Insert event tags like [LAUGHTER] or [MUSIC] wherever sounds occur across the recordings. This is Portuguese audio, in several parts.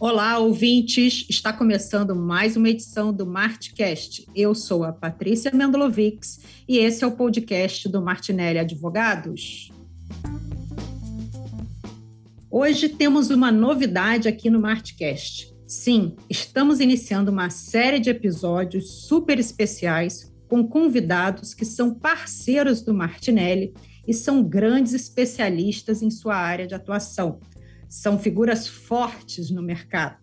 Olá, ouvintes! Está começando mais uma edição do Martcast. Eu sou a Patrícia Mendlovics e esse é o podcast do Martinelli Advogados. Hoje temos uma novidade aqui no Martcast. Sim, estamos iniciando uma série de episódios super especiais com convidados que são parceiros do Martinelli e são grandes especialistas em sua área de atuação são figuras fortes no mercado.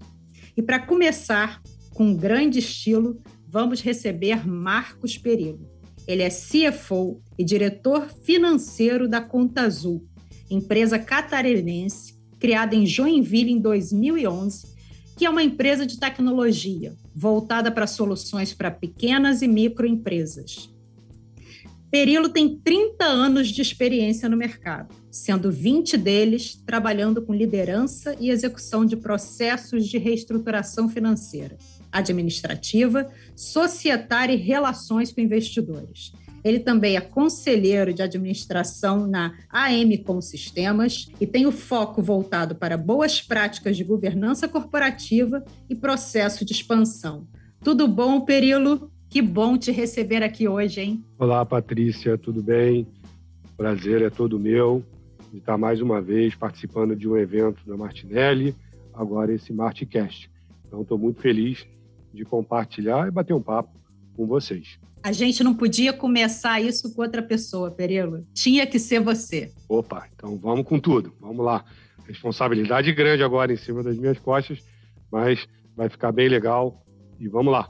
E para começar, com grande estilo, vamos receber Marcos Perillo. Ele é CFO e diretor financeiro da Conta Azul, empresa catarinense criada em Joinville em 2011, que é uma empresa de tecnologia voltada para soluções para pequenas e microempresas. Perilo tem 30 anos de experiência no mercado, sendo 20 deles trabalhando com liderança e execução de processos de reestruturação financeira, administrativa, societária e relações com investidores. Ele também é conselheiro de administração na AM Com Sistemas e tem o foco voltado para boas práticas de governança corporativa e processo de expansão. Tudo bom, Perilo? Que bom te receber aqui hoje, hein? Olá, Patrícia, tudo bem? Prazer é todo meu de estar mais uma vez participando de um evento da Martinelli, agora esse Marticast. Então, estou muito feliz de compartilhar e bater um papo com vocês. A gente não podia começar isso com outra pessoa, Perelo. Tinha que ser você. Opa, então vamos com tudo. Vamos lá. Responsabilidade grande agora em cima das minhas costas, mas vai ficar bem legal e vamos lá.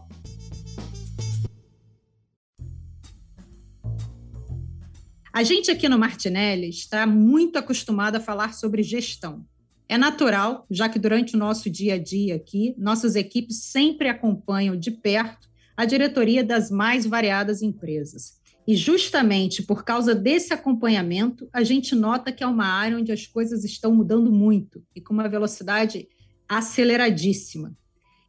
A gente aqui no Martinelli está muito acostumado a falar sobre gestão. É natural, já que durante o nosso dia a dia aqui, nossas equipes sempre acompanham de perto a diretoria das mais variadas empresas. E justamente por causa desse acompanhamento, a gente nota que é uma área onde as coisas estão mudando muito e com uma velocidade aceleradíssima.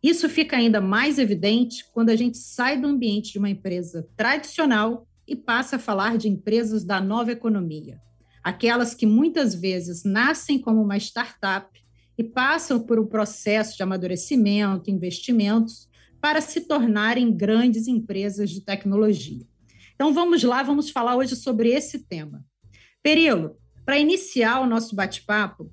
Isso fica ainda mais evidente quando a gente sai do ambiente de uma empresa tradicional e passa a falar de empresas da nova economia, aquelas que muitas vezes nascem como uma startup e passam por um processo de amadurecimento, investimentos, para se tornarem grandes empresas de tecnologia. Então vamos lá, vamos falar hoje sobre esse tema. Perilo, para iniciar o nosso bate-papo,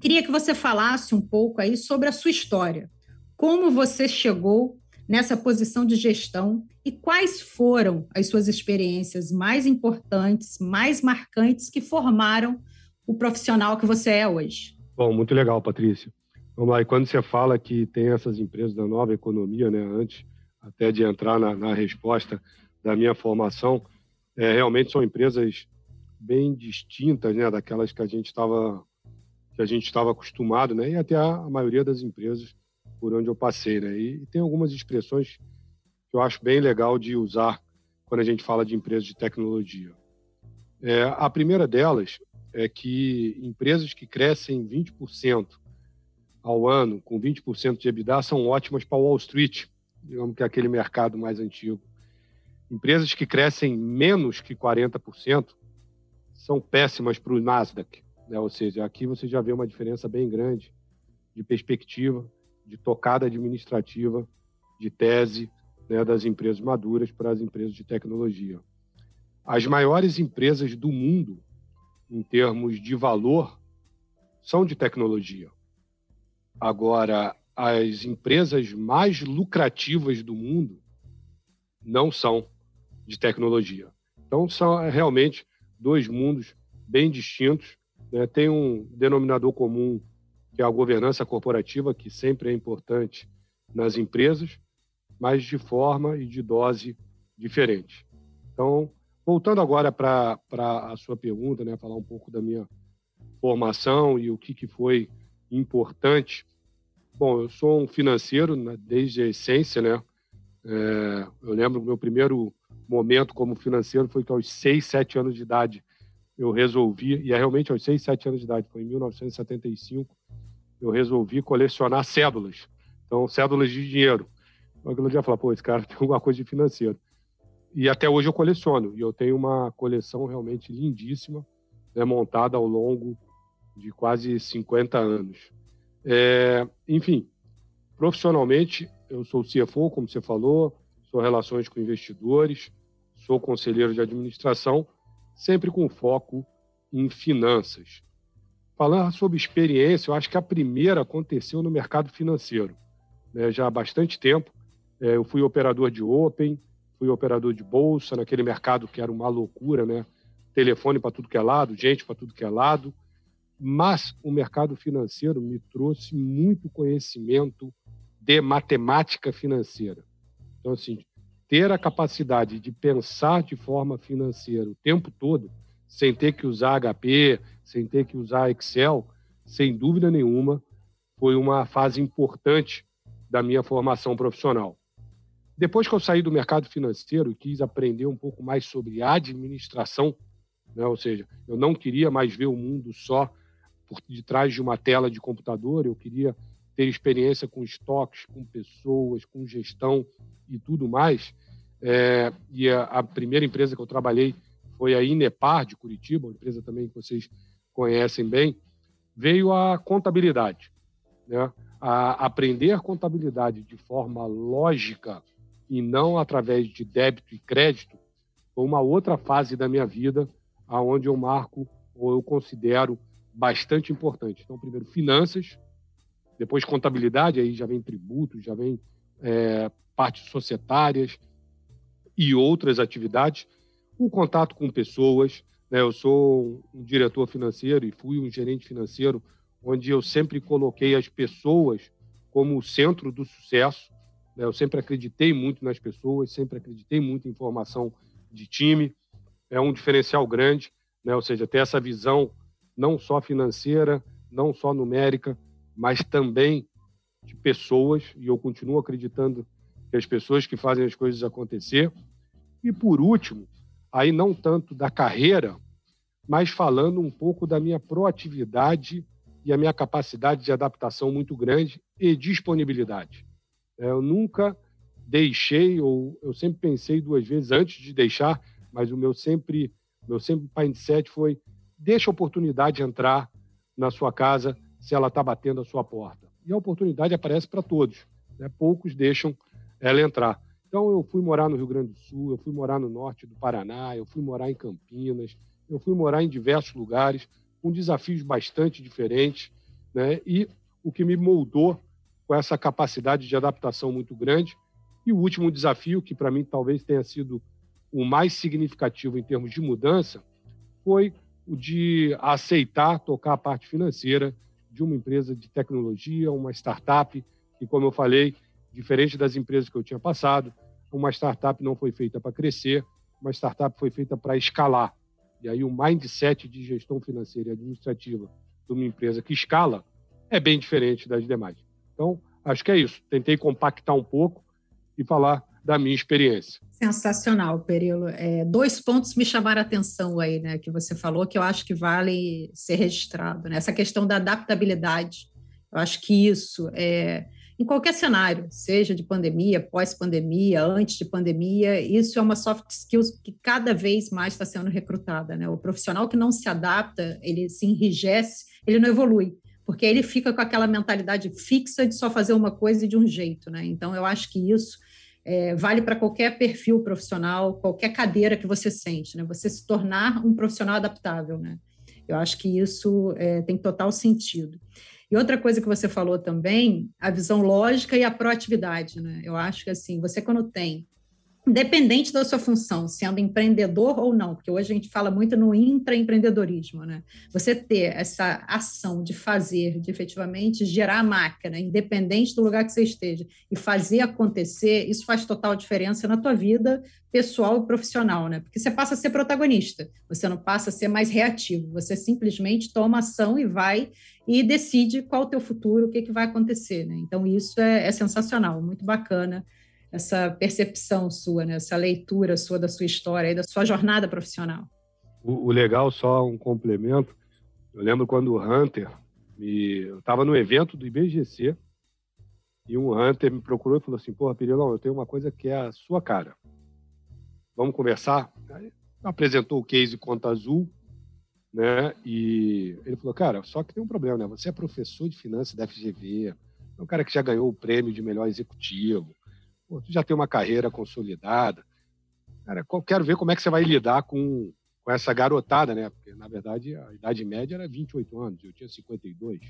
queria que você falasse um pouco aí sobre a sua história. Como você chegou nessa posição de gestão e quais foram as suas experiências mais importantes, mais marcantes que formaram o profissional que você é hoje? Bom, muito legal, Patrícia. Vamos lá, e quando você fala que tem essas empresas da nova economia, né, antes até de entrar na, na resposta da minha formação, é, realmente são empresas bem distintas, né, daquelas que a gente estava que a gente estava acostumado, né, e até a, a maioria das empresas por onde eu passei, né? E, e tem algumas expressões que eu acho bem legal de usar quando a gente fala de empresas de tecnologia. É, a primeira delas é que empresas que crescem 20% ao ano, com 20% de EBITDA, são ótimas para Wall Street, digamos que é aquele mercado mais antigo. Empresas que crescem menos que 40% são péssimas para o Nasdaq. Né? Ou seja, aqui você já vê uma diferença bem grande de perspectiva de tocada administrativa de tese né, das empresas maduras para as empresas de tecnologia. As maiores empresas do mundo, em termos de valor, são de tecnologia. Agora, as empresas mais lucrativas do mundo não são de tecnologia. Então, são realmente dois mundos bem distintos. Né? Tem um denominador comum que é a governança corporativa, que sempre é importante nas empresas, mas de forma e de dose diferente. Então, voltando agora para a sua pergunta, né, falar um pouco da minha formação e o que, que foi importante. Bom, eu sou um financeiro né, desde a essência, né? É, eu lembro que meu primeiro momento como financeiro foi que aos 6, 7 anos de idade eu resolvi, e é realmente aos 6, 7 anos de idade, foi em 1975, eu resolvi colecionar cédulas. Então, cédulas de dinheiro. Então, dia eu falei, pô, esse cara [LAUGHS] tem alguma coisa de financeiro. E até hoje eu coleciono. E eu tenho uma coleção realmente lindíssima, né, montada ao longo de quase 50 anos. É, enfim, profissionalmente, eu sou CFO, como você falou, sou relações com investidores, sou conselheiro de administração, sempre com foco em finanças. Falando sobre experiência, eu acho que a primeira aconteceu no mercado financeiro. Né? Já há bastante tempo, é, eu fui operador de Open, fui operador de bolsa, naquele mercado que era uma loucura, né? telefone para tudo que é lado, gente para tudo que é lado. Mas o mercado financeiro me trouxe muito conhecimento de matemática financeira. Então, assim, ter a capacidade de pensar de forma financeira o tempo todo, sem ter que usar HP, sem ter que usar Excel, sem dúvida nenhuma, foi uma fase importante da minha formação profissional. Depois que eu saí do mercado financeiro e quis aprender um pouco mais sobre administração, né? ou seja, eu não queria mais ver o mundo só por detrás de uma tela de computador, eu queria ter experiência com estoques, com pessoas, com gestão e tudo mais. É, e a, a, primeira empresa que eu trabalhei foi a Inepar, de Curitiba, uma empresa também que vocês conhecem bem, veio a contabilidade. Né? A aprender contabilidade de forma lógica e não através de débito e crédito foi uma outra fase da minha vida aonde eu marco ou eu considero bastante importante. Então, primeiro, finanças, depois contabilidade, aí já vem tributos, já vem é, partes societárias e outras atividades. O contato com pessoas, né? eu sou um diretor financeiro e fui um gerente financeiro, onde eu sempre coloquei as pessoas como o centro do sucesso. Né? Eu sempre acreditei muito nas pessoas, sempre acreditei muito em formação de time. É um diferencial grande, né? ou seja, ter essa visão não só financeira, não só numérica, mas também de pessoas, e eu continuo acreditando que as pessoas que fazem as coisas acontecer. E por último, aí não tanto da carreira, mas falando um pouco da minha proatividade e a minha capacidade de adaptação muito grande e disponibilidade. É, eu nunca deixei, ou eu sempre pensei duas vezes antes de deixar, mas o meu sempre, meu sempre mindset foi deixa a oportunidade entrar na sua casa se ela está batendo a sua porta. E a oportunidade aparece para todos. Né? Poucos deixam ela entrar. Então, eu fui morar no Rio Grande do Sul, eu fui morar no norte do Paraná, eu fui morar em Campinas, eu fui morar em diversos lugares, com desafios bastante diferentes. Né? E o que me moldou com essa capacidade de adaptação muito grande. E o último desafio, que para mim talvez tenha sido o mais significativo em termos de mudança, foi o de aceitar tocar a parte financeira de uma empresa de tecnologia, uma startup, que, como eu falei, diferente das empresas que eu tinha passado, uma startup não foi feita para crescer, uma startup foi feita para escalar. E aí o mindset de gestão financeira e administrativa de uma empresa que escala é bem diferente das demais. Então, acho que é isso. Tentei compactar um pouco e falar da minha experiência. Sensacional, Perilo. É, dois pontos me chamaram a atenção aí, né, que você falou, que eu acho que vale ser registrado. Né? Essa questão da adaptabilidade. Eu acho que isso é em qualquer cenário, seja de pandemia, pós-pandemia, antes de pandemia, isso é uma soft skills que cada vez mais está sendo recrutada. Né? O profissional que não se adapta, ele se enrijece, ele não evolui, porque ele fica com aquela mentalidade fixa de só fazer uma coisa de um jeito. Né? Então, eu acho que isso é, vale para qualquer perfil profissional, qualquer cadeira que você sente, né? Você se tornar um profissional adaptável, né? Eu acho que isso é, tem total sentido. E outra coisa que você falou também, a visão lógica e a proatividade, né? Eu acho que assim, você quando tem independente da sua função, sendo empreendedor ou não, porque hoje a gente fala muito no intraempreendedorismo, né? Você ter essa ação de fazer, de efetivamente gerar a máquina, independente do lugar que você esteja, e fazer acontecer, isso faz total diferença na tua vida pessoal e profissional, né? Porque você passa a ser protagonista, você não passa a ser mais reativo, você simplesmente toma ação e vai e decide qual o teu futuro, o que, que vai acontecer, né? Então, isso é, é sensacional, muito bacana essa percepção sua, né? essa leitura sua da sua história e da sua jornada profissional. O, o legal, só um complemento, eu lembro quando o Hunter, me, eu estava no evento do IBGC, e um Hunter me procurou e falou assim, porra, Pirilão, eu tenho uma coisa que é a sua cara. Vamos conversar? Aí, apresentou o case Conta Azul, né? E ele falou, cara, só que tem um problema, né? Você é professor de finanças da FGV, É um cara que já ganhou o prêmio de melhor executivo. Pô, tu já tem uma carreira consolidada. Cara, quero ver como é que você vai lidar com, com essa garotada, né? Porque, na verdade, a idade média era 28 anos, eu tinha 52.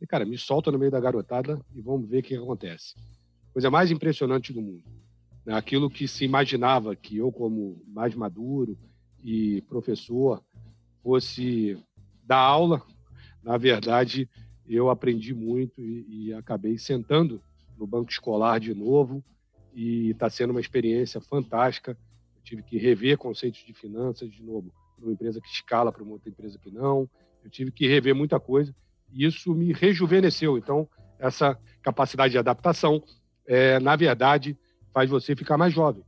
E, cara, me solta no meio da garotada e vamos ver o que acontece. Coisa mais impressionante do mundo. Né? Aquilo que se imaginava que eu, como mais maduro e professor, fosse dar aula, na verdade, eu aprendi muito e, e acabei sentando no banco escolar de novo e está sendo uma experiência fantástica. Eu tive que rever conceitos de finanças de novo, para uma empresa que escala para uma outra empresa que não. Eu tive que rever muita coisa e isso me rejuvenesceu. Então, essa capacidade de adaptação, é, na verdade, faz você ficar mais jovem.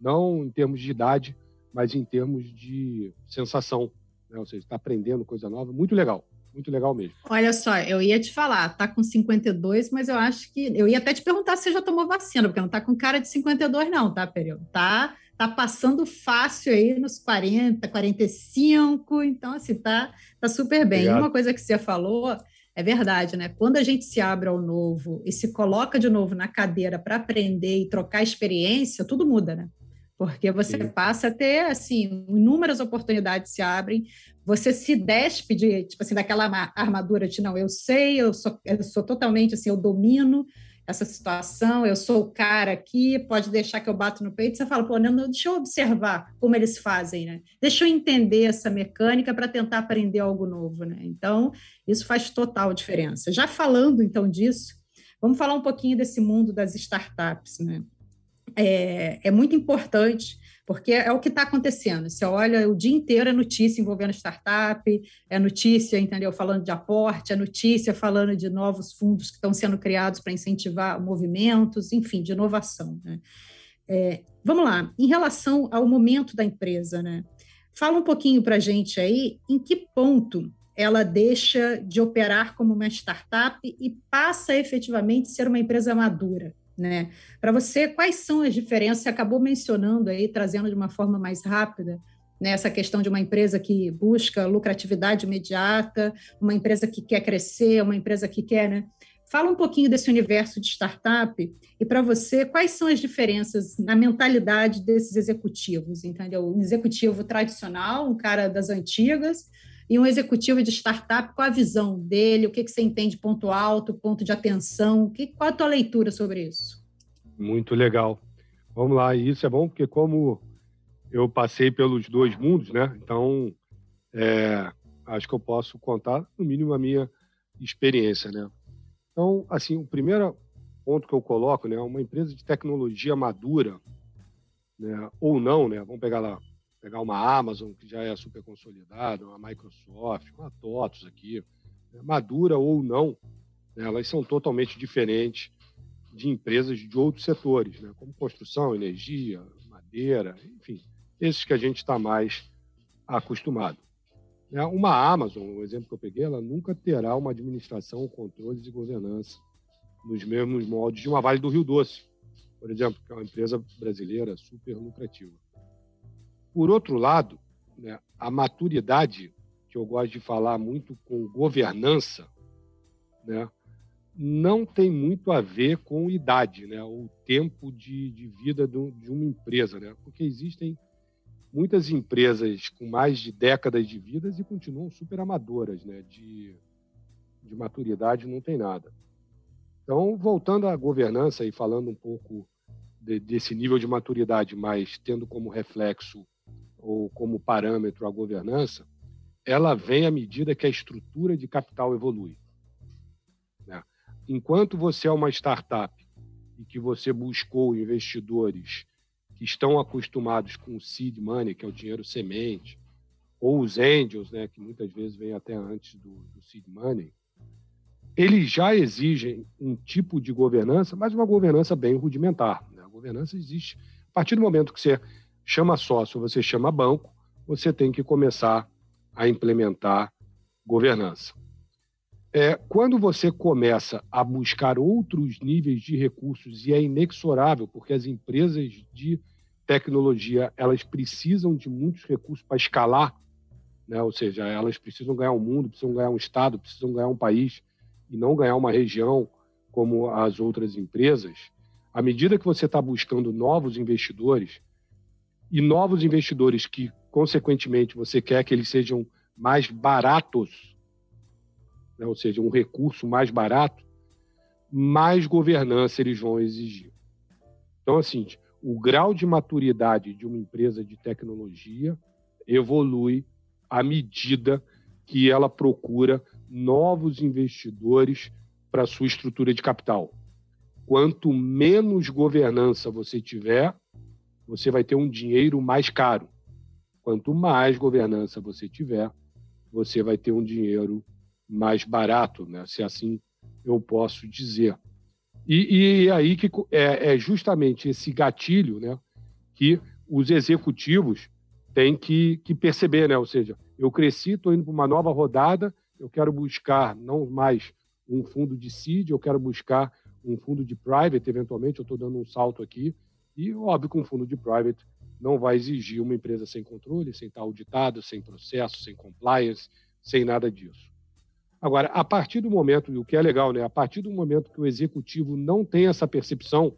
Não em termos de idade, mas em termos de sensação. Né? Ou seja, está aprendendo coisa nova. Muito legal. Muito legal mesmo. Olha só, eu ia te falar, tá com 52, mas eu acho que. Eu ia até te perguntar se você já tomou vacina, porque não tá com cara de 52, não, tá, Período? Tá, tá passando fácil aí nos 40, 45, então, assim, tá, tá super bem. Obrigado. Uma coisa que você falou é verdade, né? Quando a gente se abre ao novo e se coloca de novo na cadeira para aprender e trocar experiência, tudo muda, né? Porque você Sim. passa a ter, assim, inúmeras oportunidades se abrem, você se despe de, tipo assim, daquela armadura de, não, eu sei, eu sou, eu sou totalmente, assim, eu domino, essa situação, eu sou o cara aqui, pode deixar que eu bato no peito, você fala, pô, não, deixa eu observar como eles fazem, né? Deixa eu entender essa mecânica para tentar aprender algo novo, né? Então, isso faz total diferença. Já falando, então, disso, vamos falar um pouquinho desse mundo das startups, né? É, é muito importante porque é o que está acontecendo. Você olha o dia inteiro é notícia envolvendo startup, é notícia, entendeu? Falando de aporte, é notícia falando de novos fundos que estão sendo criados para incentivar movimentos, enfim, de inovação. Né? É, vamos lá, em relação ao momento da empresa, né? Fala um pouquinho para a gente aí em que ponto ela deixa de operar como uma startup e passa efetivamente a ser uma empresa madura. Né? Para você, quais são as diferenças? Você acabou mencionando aí, trazendo de uma forma mais rápida, né, essa questão de uma empresa que busca lucratividade imediata, uma empresa que quer crescer, uma empresa que quer. Né? Fala um pouquinho desse universo de startup e, para você, quais são as diferenças na mentalidade desses executivos? Entendeu? Um executivo tradicional, um cara das antigas, e um executivo de startup, qual a visão dele, o que, que você entende ponto alto, ponto de atenção, que, qual a tua leitura sobre isso? Muito legal. Vamos lá, e isso é bom porque como eu passei pelos dois mundos, né? Então, é, acho que eu posso contar, no mínimo, a minha experiência, né? Então, assim, o primeiro ponto que eu coloco, né, uma empresa de tecnologia madura, né, ou não, né? Vamos pegar lá pegar uma Amazon, que já é super consolidada, uma Microsoft, uma TOTOS aqui, né, madura ou não, né, elas são totalmente diferentes de empresas de outros setores, né, como construção, energia, madeira, enfim, esses que a gente está mais acostumado. Né. Uma Amazon, o exemplo que eu peguei, ela nunca terá uma administração, controles e governança nos mesmos moldes de uma Vale do Rio Doce, por exemplo, que é uma empresa brasileira super lucrativa. Por outro lado, né, a maturidade, que eu gosto de falar muito com governança, né, não tem muito a ver com idade, né, o tempo de, de vida do, de uma empresa, né, porque existem muitas empresas com mais de décadas de vidas e continuam super amadoras, né, de, de maturidade não tem nada. Então, voltando à governança e falando um pouco de, desse nível de maturidade, mas tendo como reflexo ou como parâmetro a governança, ela vem à medida que a estrutura de capital evolui. Né? Enquanto você é uma startup e que você buscou investidores que estão acostumados com o seed money, que é o dinheiro semente, ou os angels, né, que muitas vezes vêm até antes do, do seed money, eles já exigem um tipo de governança, mas uma governança bem rudimentar. Né? A governança existe a partir do momento que você chama sócio, você chama banco, você tem que começar a implementar governança. É, quando você começa a buscar outros níveis de recursos, e é inexorável, porque as empresas de tecnologia elas precisam de muitos recursos para escalar, né? ou seja, elas precisam ganhar o um mundo, precisam ganhar um estado, precisam ganhar um país, e não ganhar uma região como as outras empresas, à medida que você está buscando novos investidores, e novos investidores que, consequentemente, você quer que eles sejam mais baratos, né? ou seja, um recurso mais barato, mais governança eles vão exigir. Então, assim, o grau de maturidade de uma empresa de tecnologia evolui à medida que ela procura novos investidores para sua estrutura de capital. Quanto menos governança você tiver, você vai ter um dinheiro mais caro. Quanto mais governança você tiver, você vai ter um dinheiro mais barato, né? se assim eu posso dizer. E, e aí que é, é, justamente esse gatilho né, que os executivos têm que, que perceber, né? ou seja, eu cresci, estou indo para uma nova rodada, eu quero buscar não mais um fundo de seed, eu quero buscar um fundo de private, eventualmente, eu estou dando um salto aqui, e óbvio que um fundo de private não vai exigir uma empresa sem controle, sem estar auditado, sem processo, sem compliance, sem nada disso. Agora, a partir do momento, e o que é legal, né? A partir do momento que o executivo não tem essa percepção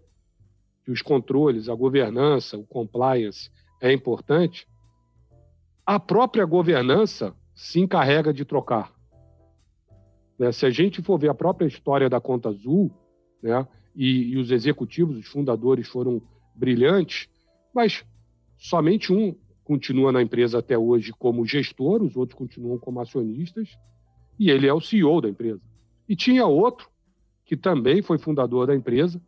que os controles, a governança, o compliance é importante, a própria governança se encarrega de trocar. Né? Se a gente for ver a própria história da Conta Azul, né? e, e os executivos, os fundadores foram brilhantes, mas somente um continua na empresa até hoje como gestor, os outros continuam como acionistas, e ele é o CEO da empresa. E tinha outro que também foi fundador da empresa,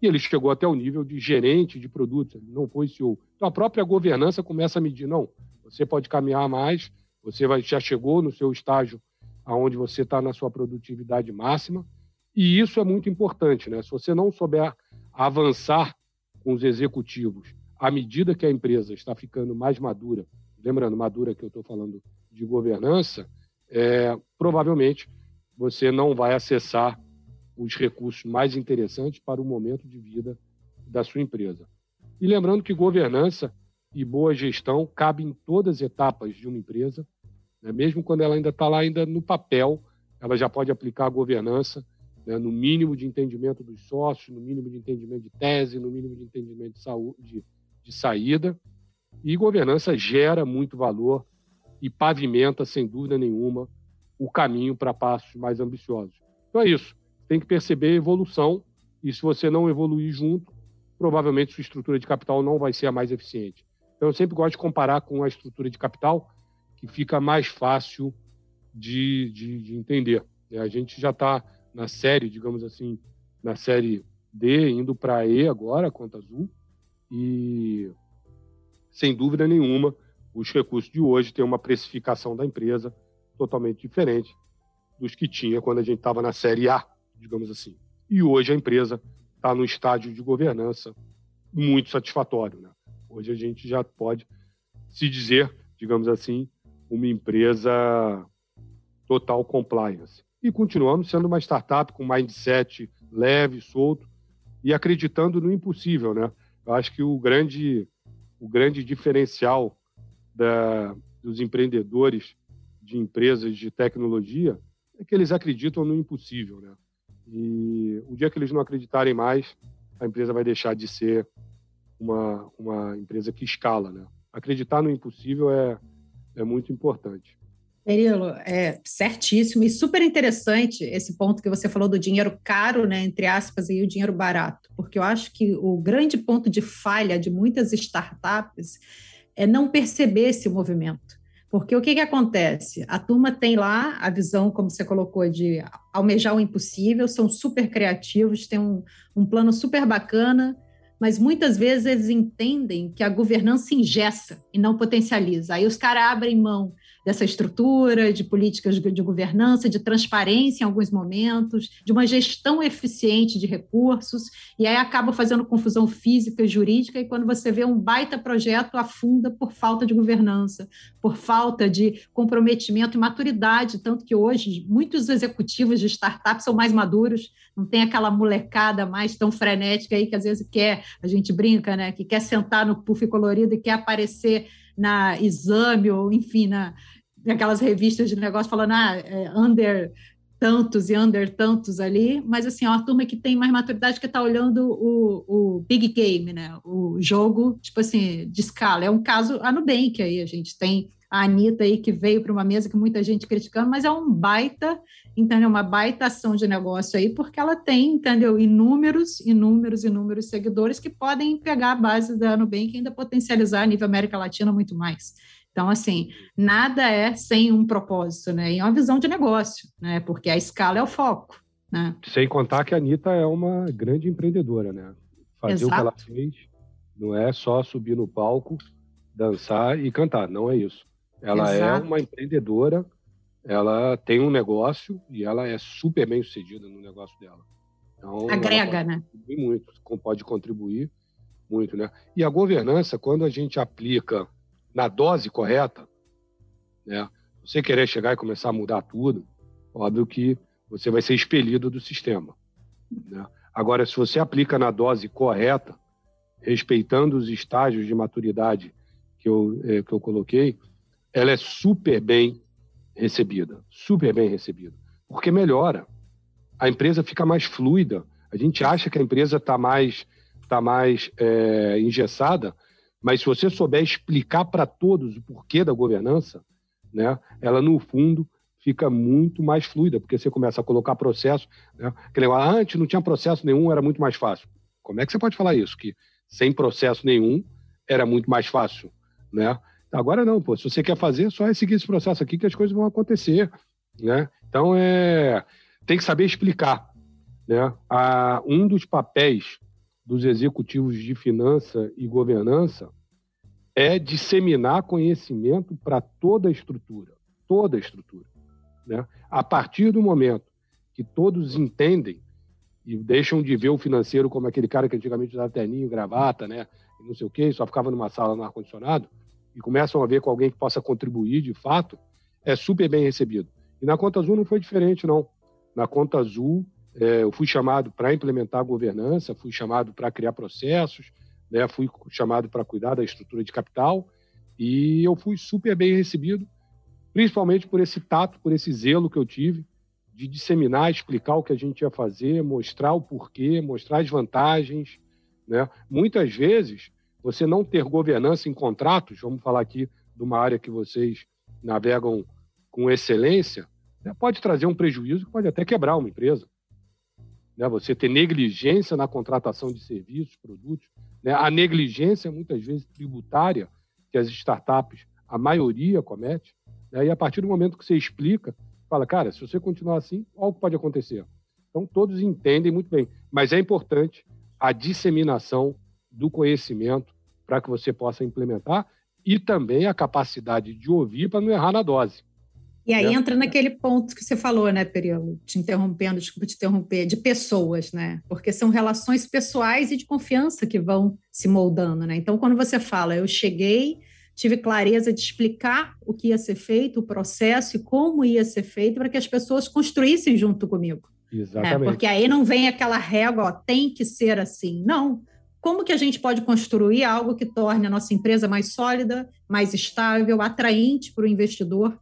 e ele chegou até o nível de gerente de produtos, ele não foi CEO. Então a própria governança começa a medir, não, você pode caminhar mais, você vai, já chegou no seu estágio aonde você está na sua produtividade máxima, e isso é muito importante, né? Se você não souber avançar com os executivos à medida que a empresa está ficando mais madura, lembrando, madura que eu estou falando de governança, é, provavelmente você não vai acessar os recursos mais interessantes para o momento de vida da sua empresa. E lembrando que governança e boa gestão cabem em todas as etapas de uma empresa, né? mesmo quando ela ainda está lá ainda no papel, ela já pode aplicar a governança né? no mínimo de entendimento dos sócios, no mínimo de entendimento de tese, no mínimo de entendimento de, saúde, de, de saída. E governança gera muito valor e pavimenta, sem dúvida nenhuma, o caminho para passos mais ambiciosos. Então é isso. Tem que perceber a evolução e se você não evoluir junto, provavelmente sua estrutura de capital não vai ser a mais eficiente. Então eu sempre gosto de comparar com a estrutura de capital, que fica mais fácil de, de, de entender. Né? A gente já está na série, digamos assim, na série D, indo para E agora, conta azul, e sem dúvida nenhuma, os recursos de hoje têm uma precificação da empresa totalmente diferente dos que tinha quando a gente estava na série A, digamos assim. E hoje a empresa está no estágio de governança muito satisfatório. Né? Hoje a gente já pode se dizer, digamos assim, uma empresa total compliance e continuamos sendo uma startup com mindset leve, solto e acreditando no impossível, né? Eu acho que o grande, o grande diferencial da, dos empreendedores de empresas de tecnologia é que eles acreditam no impossível, né? E o dia que eles não acreditarem mais, a empresa vai deixar de ser uma, uma empresa que escala, né? Acreditar no impossível é, é muito importante. Perilo, é certíssimo e super interessante esse ponto que você falou do dinheiro caro, né, entre aspas, e o dinheiro barato, porque eu acho que o grande ponto de falha de muitas startups é não perceber esse movimento. Porque o que, que acontece? A turma tem lá a visão, como você colocou, de almejar o impossível, são super criativos, têm um, um plano super bacana, mas muitas vezes eles entendem que a governança ingessa e não potencializa. Aí os caras abrem mão dessa estrutura, de políticas de governança, de transparência em alguns momentos, de uma gestão eficiente de recursos, e aí acaba fazendo confusão física e jurídica, e quando você vê um baita projeto, afunda por falta de governança, por falta de comprometimento e maturidade, tanto que hoje muitos executivos de startups são mais maduros, não tem aquela molecada mais tão frenética aí que às vezes quer, a gente brinca, né, que quer sentar no puff colorido e quer aparecer na Exame ou, enfim, na, naquelas revistas de negócio falando, ah, é, under tantos e under tantos ali, mas assim, é uma turma que tem mais maturidade que está olhando o, o big game, né? O jogo, tipo assim, de escala. É um caso a Nubank aí, a gente tem a Anitta aí que veio para uma mesa que muita gente criticando, mas é um baita, entendeu? Uma baita ação de negócio aí, porque ela tem, entendeu? Inúmeros, inúmeros, inúmeros seguidores que podem pegar a base da Nubank e ainda potencializar a nível América Latina muito mais. Então, assim, nada é sem um propósito, né? E é uma visão de negócio, né? Porque a escala é o foco, né? Sem contar que a Anitta é uma grande empreendedora, né? Fazer Exato. o que ela fez não é só subir no palco, dançar e cantar, não é isso. Ela é Exato. é uma empreendedora, ela tem um negócio e ela é super bem sucedida no negócio dela. Então, Agrega, né? Muito, pode contribuir muito, né? E a governança, quando a gente aplica na dose correta, né? Você querer chegar e começar a mudar tudo, óbvio que você vai ser expelido do sistema. Né? Agora, se você aplica na dose correta, respeitando os estágios de maturidade que eu, é, que eu coloquei, ela é super bem recebida, super bem recebida, porque melhora. A empresa fica mais fluida. A gente acha que a empresa está mais, tá mais é, engessada, mas se você souber explicar para todos o porquê da governança, né, ela no fundo fica muito mais fluida, porque você começa a colocar processo. Né? Aquele, antes não tinha processo nenhum, era muito mais fácil. Como é que você pode falar isso? Que sem processo nenhum era muito mais fácil, né? Agora não, pô. Se você quer fazer, só é seguir esse processo aqui que as coisas vão acontecer, né? Então é tem que saber explicar, né? A, um dos papéis dos executivos de finança e governança é disseminar conhecimento para toda a estrutura, toda a estrutura, né? A partir do momento que todos entendem e deixam de ver o financeiro como aquele cara que antigamente usava terninho, gravata, né? E não sei o quê, só ficava numa sala no ar-condicionado, e começam a ver com alguém que possa contribuir de fato, é super bem recebido. E na Conta Azul não foi diferente, não. Na Conta Azul, é, eu fui chamado para implementar a governança, fui chamado para criar processos, né, fui chamado para cuidar da estrutura de capital, e eu fui super bem recebido, principalmente por esse tato, por esse zelo que eu tive de disseminar, explicar o que a gente ia fazer, mostrar o porquê, mostrar as vantagens. Né? Muitas vezes, você não ter governança em contratos, vamos falar aqui de uma área que vocês navegam com excelência, né, pode trazer um prejuízo que pode até quebrar uma empresa. Né, você ter negligência na contratação de serviços, produtos. Né, a negligência, muitas vezes, tributária, que as startups, a maioria comete. Né, e a partir do momento que você explica, fala, cara, se você continuar assim, olha o que pode acontecer. Então, todos entendem muito bem. Mas é importante a disseminação do conhecimento para que você possa implementar e também a capacidade de ouvir para não errar na dose. E aí né? entra naquele ponto que você falou, né, Perilo? Te interrompendo, desculpa te interromper, de pessoas, né? Porque são relações pessoais e de confiança que vão se moldando, né? Então, quando você fala, eu cheguei, tive clareza de explicar o que ia ser feito, o processo e como ia ser feito, para que as pessoas construíssem junto comigo. Né? Exatamente. Né? Porque aí não vem aquela régua, ó, tem que ser assim. Não como que a gente pode construir algo que torne a nossa empresa mais sólida, mais estável, atraente para o investidor,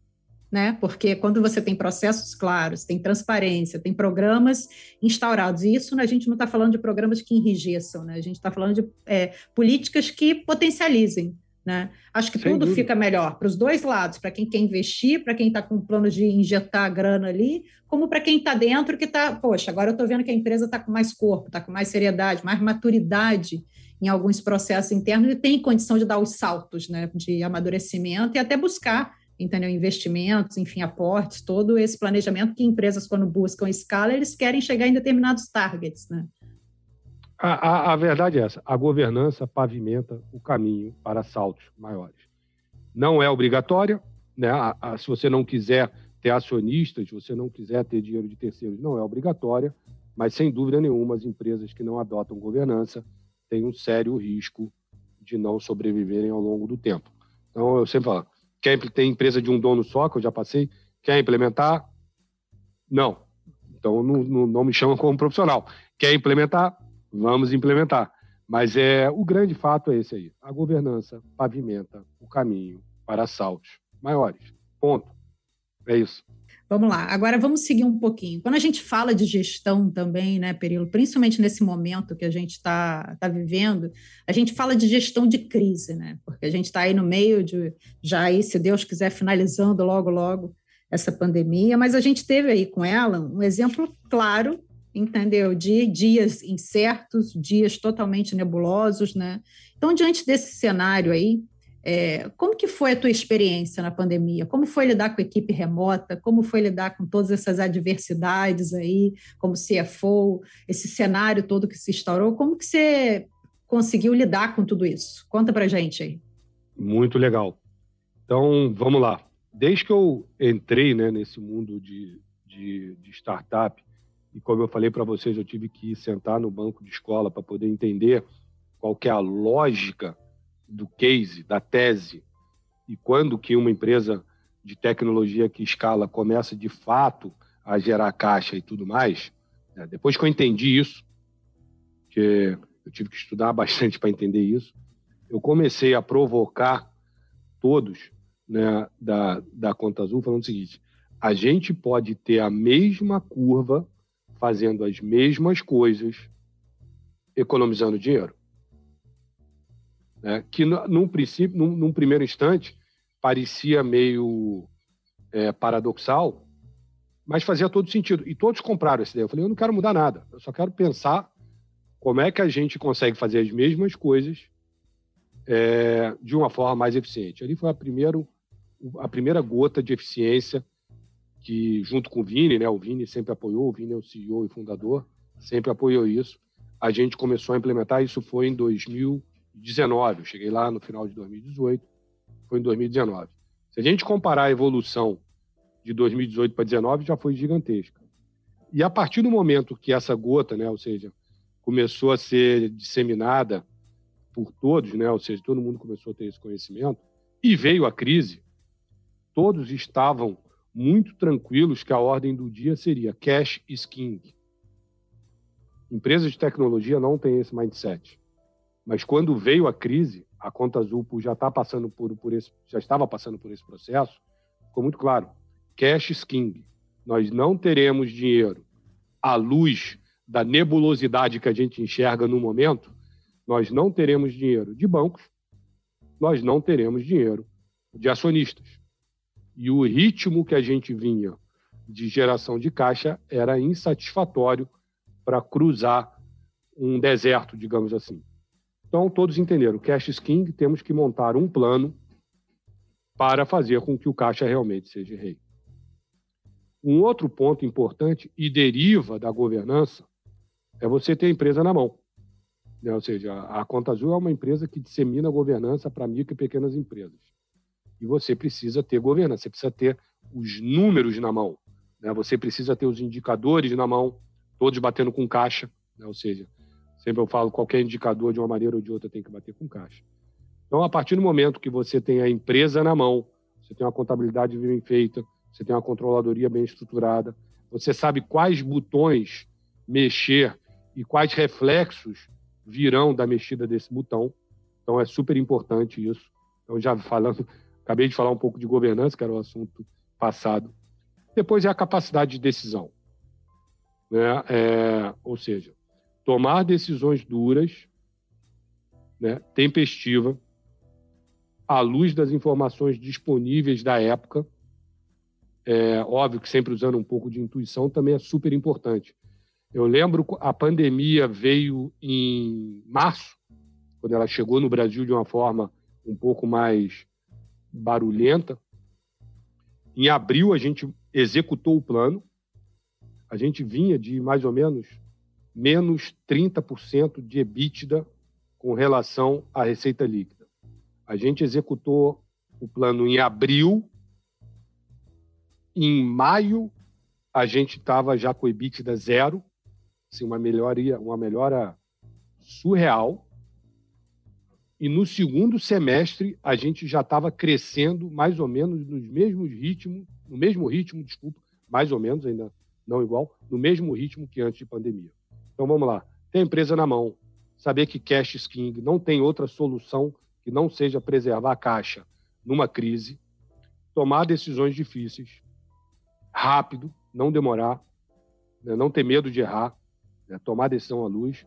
né? Porque quando você tem processos claros, tem transparência, tem programas instaurados, e isso a gente não está falando de programas que enrijeçam, né? A gente está falando de é, políticas que potencializem né? Acho que Sem tudo dúvida. fica melhor para os dois lados, para quem quer investir, para quem está com plano de injetar a grana ali, como para quem está dentro que está, poxa, agora eu estou vendo que a empresa está com mais corpo, está com mais seriedade, mais maturidade em alguns processos internos e tem condição de dar os saltos né, de amadurecimento e até buscar entendeu? investimentos, enfim, aportes, todo esse planejamento que empresas, quando buscam escala, eles querem chegar em determinados targets. Né? A, a, a, verdade é essa: a governança pavimenta o caminho para saltos maiores. Não é obrigatória, né? A, se você não quiser ter acionistas, se você não quiser ter dinheiro de terceiros, não é obrigatória, mas sem dúvida nenhuma, as empresas que não adotam governança têm um sério risco de não sobreviverem ao longo do tempo. Então, eu sempre falo: quer ter empresa de um dono só, que eu já passei, quer implementar? Não. Então, não, não, não me chama como profissional. Quer implementar? Vamos implementar. Mas é o grande fato é esse aí. A governança pavimenta o caminho para saltos maiores. Ponto. É isso. Vamos lá, agora vamos seguir um pouquinho. Quando a gente fala de gestão também, né, Perilo, principalmente nesse momento que a gente está tá vivendo, a gente fala de gestão de crise, né? Porque a gente está aí no meio de, já aí, se Deus quiser, finalizando logo, logo essa pandemia, mas a gente teve aí com ela um exemplo claro, entendeu? De dias incertos, dias totalmente nebulosos, né? Então, diante desse cenário aí, é, como que foi a tua experiência na pandemia? Como foi lidar com a equipe remota? Como foi lidar com todas essas adversidades aí, como CFO, esse cenário todo que se instaurou? Como que você conseguiu lidar com tudo isso? Conta para gente aí. Muito legal. Então, vamos lá. Desde que eu entrei né, nesse mundo de, de, de startup, e como eu falei para vocês, eu tive que sentar no banco de escola para poder entender qual que é a lógica do case, da tese, e quando que uma empresa de tecnologia que escala começa de fato a gerar caixa e tudo mais, né? depois que eu entendi isso, que eu tive que estudar [LAUGHS] bastante para entender isso, eu comecei a provocar todos né, da, da Conta Azul falando o seguinte, a gente pode ter a mesma curva fazendo as mesmas coisas, economizando dinheiro né? que num princípio, num, num, primeiro instante, parecia meio é, paradoxal, mas fazia todo sentido. E todos compraram essa ideia. Eu falei, eu não quero mudar nada, eu só quero pensar como é que a gente consegue fazer as mesmas coisas é, de uma forma mais eficiente. Ali foi a, primeiro, a primeira gota de eficiência que, junto com o Vini, né, o Vini sempre apoiou, o Vini é o CEO e fundador, sempre apoiou isso. A gente começou a implementar, isso foi em 2000 2019. Eu cheguei lá no final de 2018, foi em 2019. Se a gente comparar a evolução de 2018 para 2019, já foi gigantesca. E a partir do momento que essa gota, né, ou seja, começou a ser disseminada por todos, né, ou seja, todo mundo começou a ter esse conhecimento, e veio a crise, todos estavam muito tranquilos que a ordem do dia seria cash is king. Empresas de tecnologia não têm esse mindset. Mas quando veio a crise, a Conta Azul já está passando por, por esse, já estava passando por esse processo, ficou muito claro. Cash is king. Nós não teremos dinheiro à luz da nebulosidade que a gente enxerga no momento. Nós não teremos dinheiro de bancos, nós não teremos dinheiro de acionistas. E o ritmo que a gente vinha de geração de caixa era insatisfatório para cruzar um deserto, digamos assim. Então, todos entenderam, cash king, temos que montar um plano para fazer com que o caixa realmente seja rei. Um outro ponto importante e deriva da governança é você ter a empresa na mão. Né? Ou seja, a Conta Azul é uma empresa que dissemina a governança para micro e pequenas empresas. E você precisa ter governança, você precisa ter os números na mão, né? você precisa ter os indicadores na mão, todos batendo com caixa, né? ou seja, Sempre eu falo, qualquer indicador de uma maneira ou de outra tem que bater com caixa. Então, a partir do momento que você tem a empresa na mão, você tem uma contabilidade bem feita, você tem uma controladoria bem estruturada, você sabe quais botões mexer e quais reflexos virão da mexida desse botão. Então, é super importante isso. Então, já falando, acabei de falar um pouco de governança, que era o assunto passado. Depois é a capacidade de decisão. Né? É, ou seja, tomar decisões duras, né, tempestiva, à luz das informações disponíveis da época. É, óbvio que sempre usando um pouco de intuição também é super importante. Eu lembro a pandemia veio em março, quando ela chegou no Brasil de uma forma um pouco mais barulhenta. Em abril a gente executou o plano. A gente vinha de mais ou menos menos 30% de EBITDA com relação à receita líquida. A gente executou o plano em abril. Em maio, a gente estava já com EBITDA zero, assim, uma melhoria, uma melhora surreal. E no segundo semestre, a gente já estava crescendo mais ou menos nos mesmos ritmos, no mesmo ritmo, desculpa, mais ou menos, ainda não igual, no mesmo ritmo que antes de pandemia. Então vamos lá. Ter a empresa na mão, saber que cash is king, não tem outra solução que não seja preservar a caixa numa crise, tomar decisões difíceis rápido, não demorar, né, não ter medo de errar, né, tomar decisão à luz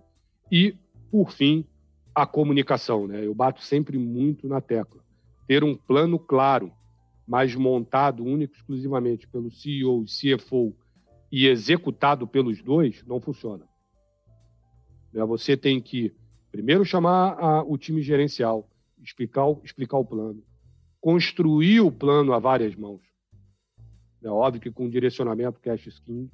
e, por fim, a comunicação. Né? Eu bato sempre muito na tecla. Ter um plano claro, mas montado único exclusivamente pelo CEO e CFO e executado pelos dois, não funciona. Né, você tem que primeiro chamar a, o time gerencial, explicar, explicar o plano, construir o plano a várias mãos. É óbvio que com direcionamento cash skin,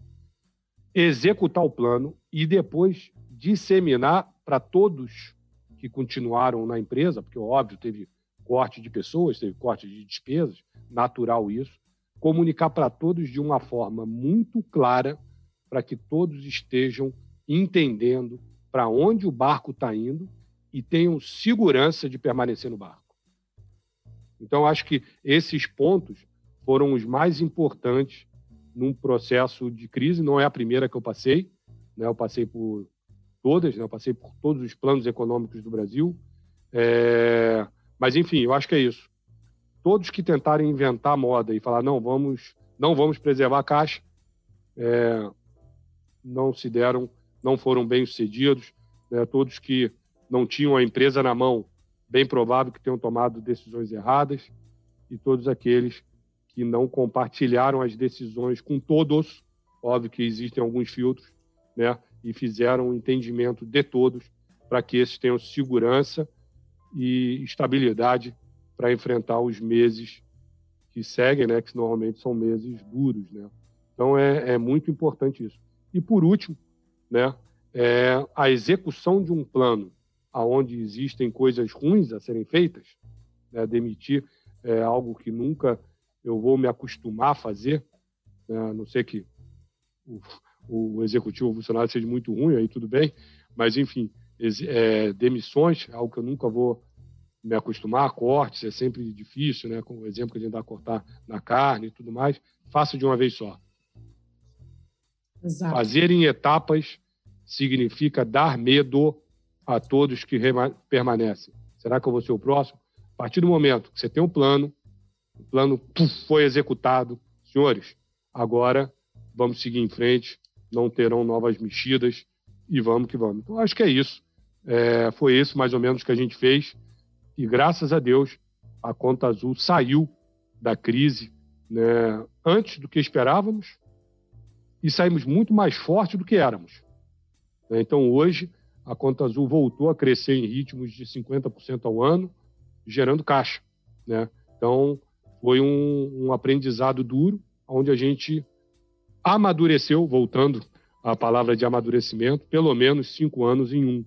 executar o plano e depois disseminar para todos que continuaram na empresa, porque óbvio teve corte de pessoas, teve corte de despesas, natural isso, comunicar para todos de uma forma muito clara para que todos estejam entendendo para onde o barco está indo e tenham segurança de permanecer no barco. Então, acho que esses pontos foram os mais importantes num processo de crise. Não é a primeira que eu passei, né? eu passei por todas, né? eu passei por todos os planos econômicos do Brasil. É... Mas, enfim, eu acho que é isso. Todos que tentarem inventar moda e falar, não, vamos, não vamos preservar a caixa, é... não se deram, não foram bem sucedidos. Né? Todos que não tinham a empresa na mão, bem provável que tenham tomado decisões erradas. E todos aqueles que não compartilharam as decisões com todos, óbvio que existem alguns filtros, né? E fizeram um entendimento de todos para que esses tenham segurança e estabilidade para enfrentar os meses que seguem, né? Que normalmente são meses duros, né? Então é, é muito importante isso. E por último, né? É a execução de um plano aonde existem coisas ruins a serem feitas, né? demitir é algo que nunca eu vou me acostumar a fazer, né? a não ser que o executivo o funcionário seja muito ruim, aí tudo bem, mas enfim, é, demissões, algo que eu nunca vou me acostumar, cortes, é sempre difícil, né? Com o exemplo que a gente dá a cortar na carne e tudo mais, faça de uma vez só. Exato. Fazer em etapas significa dar medo a todos que permanecem. Será que eu vou ser o próximo? A partir do momento que você tem um plano, o plano puf, foi executado. Senhores, agora vamos seguir em frente, não terão novas mexidas e vamos que vamos. Então, acho que é isso. É, foi isso mais ou menos que a gente fez. E graças a Deus, a Conta Azul saiu da crise né, antes do que esperávamos e saímos muito mais forte do que éramos. Então, hoje, a Conta Azul voltou a crescer em ritmos de 50% ao ano, gerando caixa. Né? Então, foi um, um aprendizado duro, onde a gente amadureceu, voltando à palavra de amadurecimento, pelo menos cinco anos em um.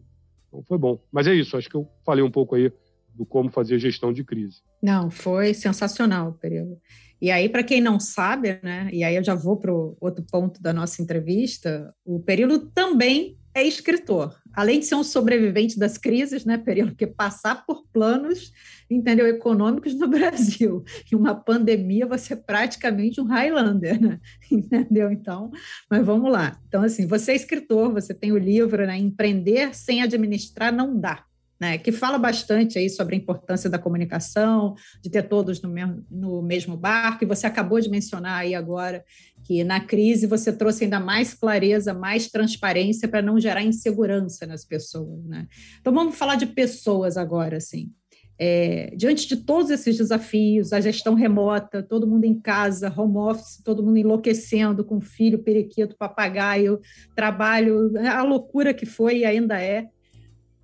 Então foi bom. Mas é isso, acho que eu falei um pouco aí do como fazer gestão de crise. Não, foi sensacional o período. E aí, para quem não sabe, né, e aí eu já vou para o outro ponto da nossa entrevista, o período também é escritor. Além de ser um sobrevivente das crises, né, Perilo, que passar por planos, entendeu, econômicos no [LAUGHS] Brasil. E uma pandemia, você é praticamente um Highlander, né? [LAUGHS] Entendeu? Então, mas vamos lá. Então, assim, você é escritor, você tem o livro, né, Empreender sem administrar não dá né, que fala bastante aí sobre a importância da comunicação, de ter todos no mesmo, no mesmo barco, e você acabou de mencionar aí agora que na crise você trouxe ainda mais clareza, mais transparência para não gerar insegurança nas pessoas. Né? Então vamos falar de pessoas agora, assim. É, diante de todos esses desafios, a gestão remota, todo mundo em casa, home office, todo mundo enlouquecendo com filho, periquito, papagaio, trabalho, a loucura que foi e ainda é.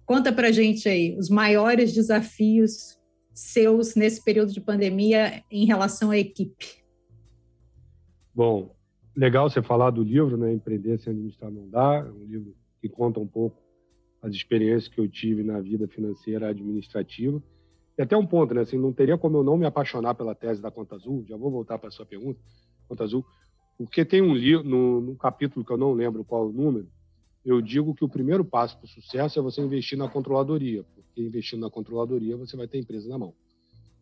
Conta para gente aí os maiores desafios seus nesse período de pandemia em relação à equipe. Bom, legal você falar do livro, né? Empreender sem administrar não dá. É um livro que conta um pouco as experiências que eu tive na vida financeira administrativa. E até um ponto, né? Assim, não teria como eu não me apaixonar pela tese da Conta Azul. Já vou voltar para a sua pergunta, Conta Azul. Porque tem um livro, no, no capítulo que eu não lembro qual o número, eu digo que o primeiro passo para o sucesso é você investir na controladoria, porque investindo na controladoria você vai ter empresa na mão.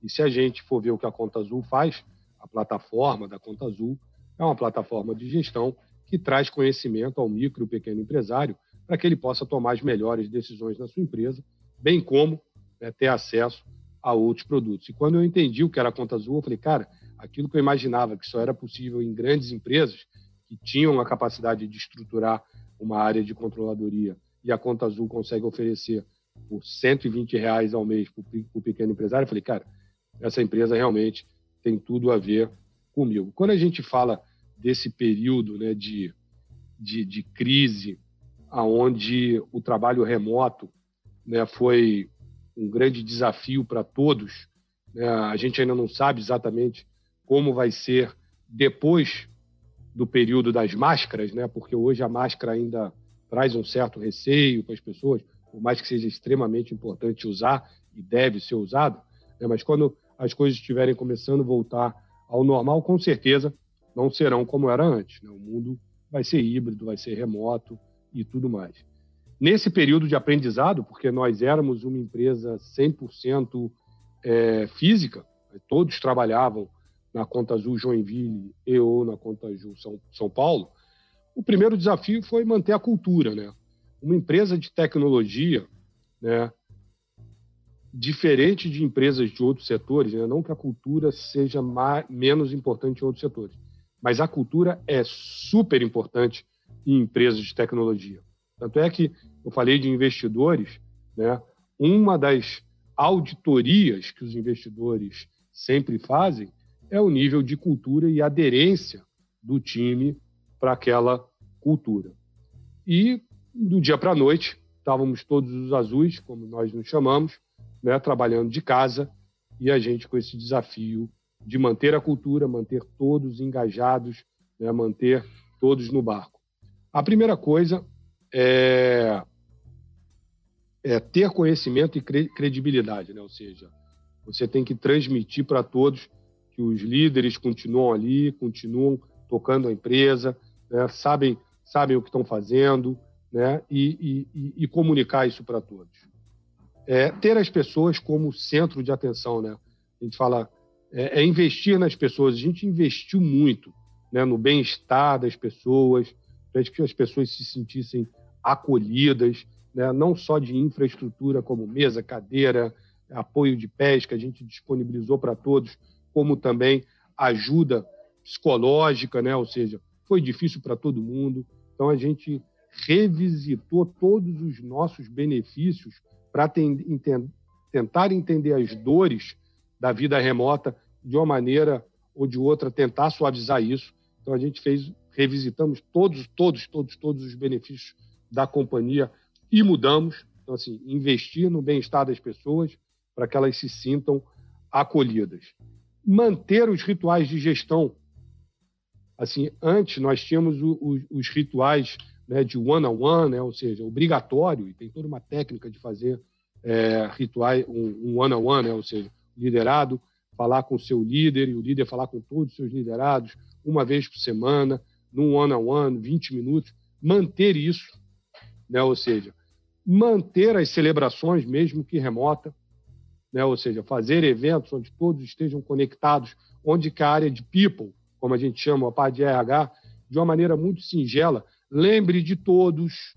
E se a gente for ver o que a Conta Azul faz, a plataforma da Conta Azul é uma plataforma de gestão que traz conhecimento ao micro e pequeno empresário para que ele possa tomar as melhores decisões na sua empresa, bem como né, ter acesso a outros produtos. E quando eu entendi o que era a conta azul, eu falei, cara, aquilo que eu imaginava que só era possível em grandes empresas que tinham a capacidade de estruturar uma área de controladoria e a conta azul consegue oferecer por 120 reais ao mês para o pequeno empresário, eu falei, cara, essa empresa realmente tem tudo a ver comigo. Quando a gente fala desse período né, de, de, de crise, aonde o trabalho remoto né, foi um grande desafio para todos, né, a gente ainda não sabe exatamente como vai ser depois do período das máscaras, né, porque hoje a máscara ainda traz um certo receio para as pessoas, por mais que seja extremamente importante usar e deve ser usado, né, mas quando as coisas estiverem começando a voltar ao normal, com certeza não serão como era antes. Né? O mundo vai ser híbrido, vai ser remoto e tudo mais. Nesse período de aprendizado, porque nós éramos uma empresa 100% é, física, todos trabalhavam na Conta Azul Joinville e ou na Conta Azul São, São Paulo, o primeiro desafio foi manter a cultura. Né? Uma empresa de tecnologia, né, diferente de empresas de outros setores, né? não que a cultura seja mais, menos importante em outros setores, mas a cultura é super importante em empresas de tecnologia. Tanto é que eu falei de investidores, né? uma das auditorias que os investidores sempre fazem é o nível de cultura e aderência do time para aquela cultura. E do dia para a noite, estávamos todos os azuis, como nós nos chamamos, né, trabalhando de casa e a gente com esse desafio de manter a cultura, manter todos engajados, né, manter todos no barco. A primeira coisa é, é ter conhecimento e credibilidade, né? ou seja, você tem que transmitir para todos que os líderes continuam ali, continuam tocando a empresa, né? sabem, sabem o que estão fazendo, né? e, e, e comunicar isso para todos é, ter as pessoas como centro de atenção, né? A gente fala é, é investir nas pessoas. A gente investiu muito, né, no bem-estar das pessoas, para que as pessoas se sentissem acolhidas, né? Não só de infraestrutura como mesa, cadeira, apoio de pesca, a gente disponibilizou para todos, como também ajuda psicológica, né? Ou seja, foi difícil para todo mundo. Então a gente revisitou todos os nossos benefícios para tentar entender as dores da vida remota de uma maneira ou de outra, tentar suavizar isso. Então a gente fez, revisitamos todos, todos, todos, todos os benefícios da companhia e mudamos. Então, assim, investir no bem-estar das pessoas para que elas se sintam acolhidas. Manter os rituais de gestão. Assim, antes nós tínhamos o, o, os rituais né, de one-on-one, -on -one, né, ou seja, obrigatório, e tem toda uma técnica de fazer é, rituais, um one-on-one, -on -one, né, ou seja, liderado, falar com o seu líder e o líder falar com todos os seus liderados uma vez por semana, num one-on-one, -on -one, 20 minutos, manter isso, né, ou seja, manter as celebrações, mesmo que remota, né, ou seja, fazer eventos onde todos estejam conectados, onde que a área de people, como a gente chama, a parte de RH, de uma maneira muito singela, Lembre de todos,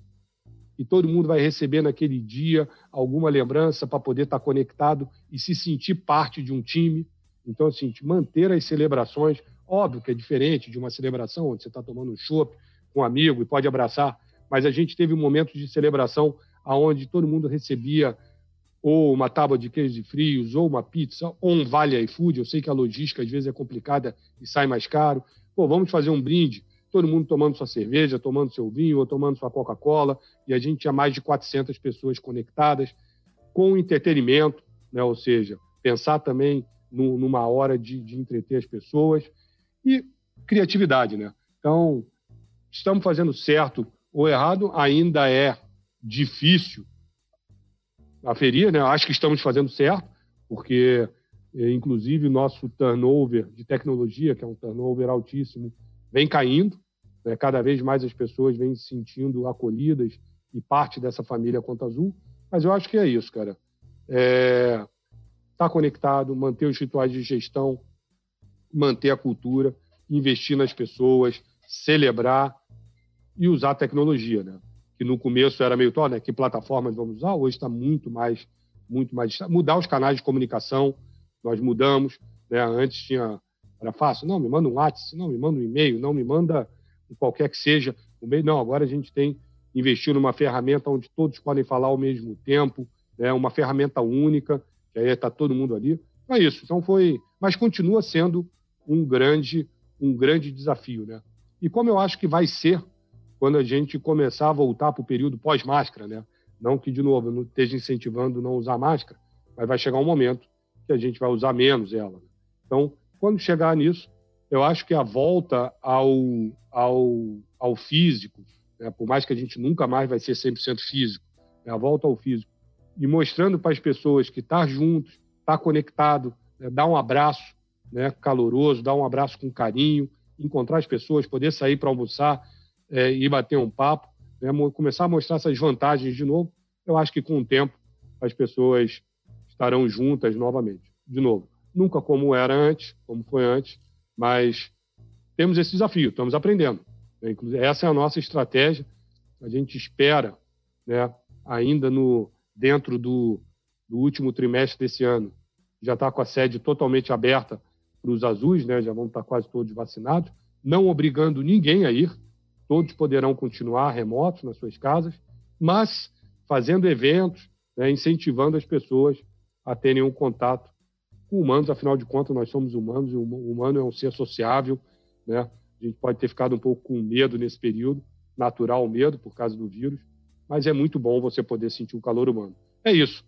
e todo mundo vai receber naquele dia alguma lembrança para poder estar tá conectado e se sentir parte de um time. Então, assim, manter as celebrações, óbvio que é diferente de uma celebração onde você está tomando um chopp com um amigo e pode abraçar, mas a gente teve um momento de celebração onde todo mundo recebia ou uma tábua de queijos e frios, ou uma pizza, ou um vale iFood. Eu sei que a logística às vezes é complicada e sai mais caro. Pô, vamos fazer um brinde todo mundo tomando sua cerveja, tomando seu vinho ou tomando sua Coca-Cola, e a gente tinha mais de 400 pessoas conectadas com entretenimento, né? ou seja, pensar também no, numa hora de, de entreter as pessoas e criatividade. Né? Então, estamos fazendo certo ou errado, ainda é difícil aferir, né? acho que estamos fazendo certo, porque, eh, inclusive, nosso turnover de tecnologia, que é um turnover altíssimo, vem caindo, né? cada vez mais as pessoas vêm se sentindo acolhidas e parte dessa família Conta Azul, mas eu acho que é isso, cara. É, tá conectado, manter os rituais de gestão, manter a cultura, investir nas pessoas, celebrar e usar a tecnologia, né? Que no começo era meio, né? Que plataformas vamos usar? Hoje está muito mais muito mais mudar os canais de comunicação. Nós mudamos, né? Antes tinha era fácil, não, me manda um WhatsApp, não, me manda um e-mail, não, me manda qualquer que seja o meio. Não, agora a gente tem investiu numa ferramenta onde todos podem falar ao mesmo tempo, né? Uma ferramenta única, que aí está todo mundo ali. Então é isso. Então foi, mas continua sendo um grande um grande desafio, né? E como eu acho que vai ser quando a gente começar a voltar para o período pós-máscara, né? Não que, de novo, eu não esteja incentivando não usar máscara, mas vai chegar um momento que a gente vai usar menos ela. Né? Então, quando chegar nisso, eu acho que a volta ao, ao, ao físico, né? por mais que a gente nunca mais vai ser 100% físico, né? a volta ao físico, e mostrando para as pessoas que estar tá juntos, estar tá conectado, né? dar um abraço né? caloroso, dar um abraço com carinho, encontrar as pessoas, poder sair para almoçar, é, e bater um papo, né, começar a mostrar essas vantagens de novo, eu acho que com o tempo as pessoas estarão juntas novamente. De novo, nunca como era antes, como foi antes, mas temos esse desafio, estamos aprendendo. Né? Essa é a nossa estratégia. A gente espera, né, ainda no dentro do, do último trimestre desse ano, já está com a sede totalmente aberta para os azuis, né, já vão estar quase todos vacinados, não obrigando ninguém a ir, todos poderão continuar remotos nas suas casas, mas fazendo eventos, né, incentivando as pessoas a terem um contato humanos, afinal de contas, nós somos humanos e o humano é um ser sociável. Né? A gente pode ter ficado um pouco com medo nesse período, natural medo por causa do vírus, mas é muito bom você poder sentir o calor humano. É isso.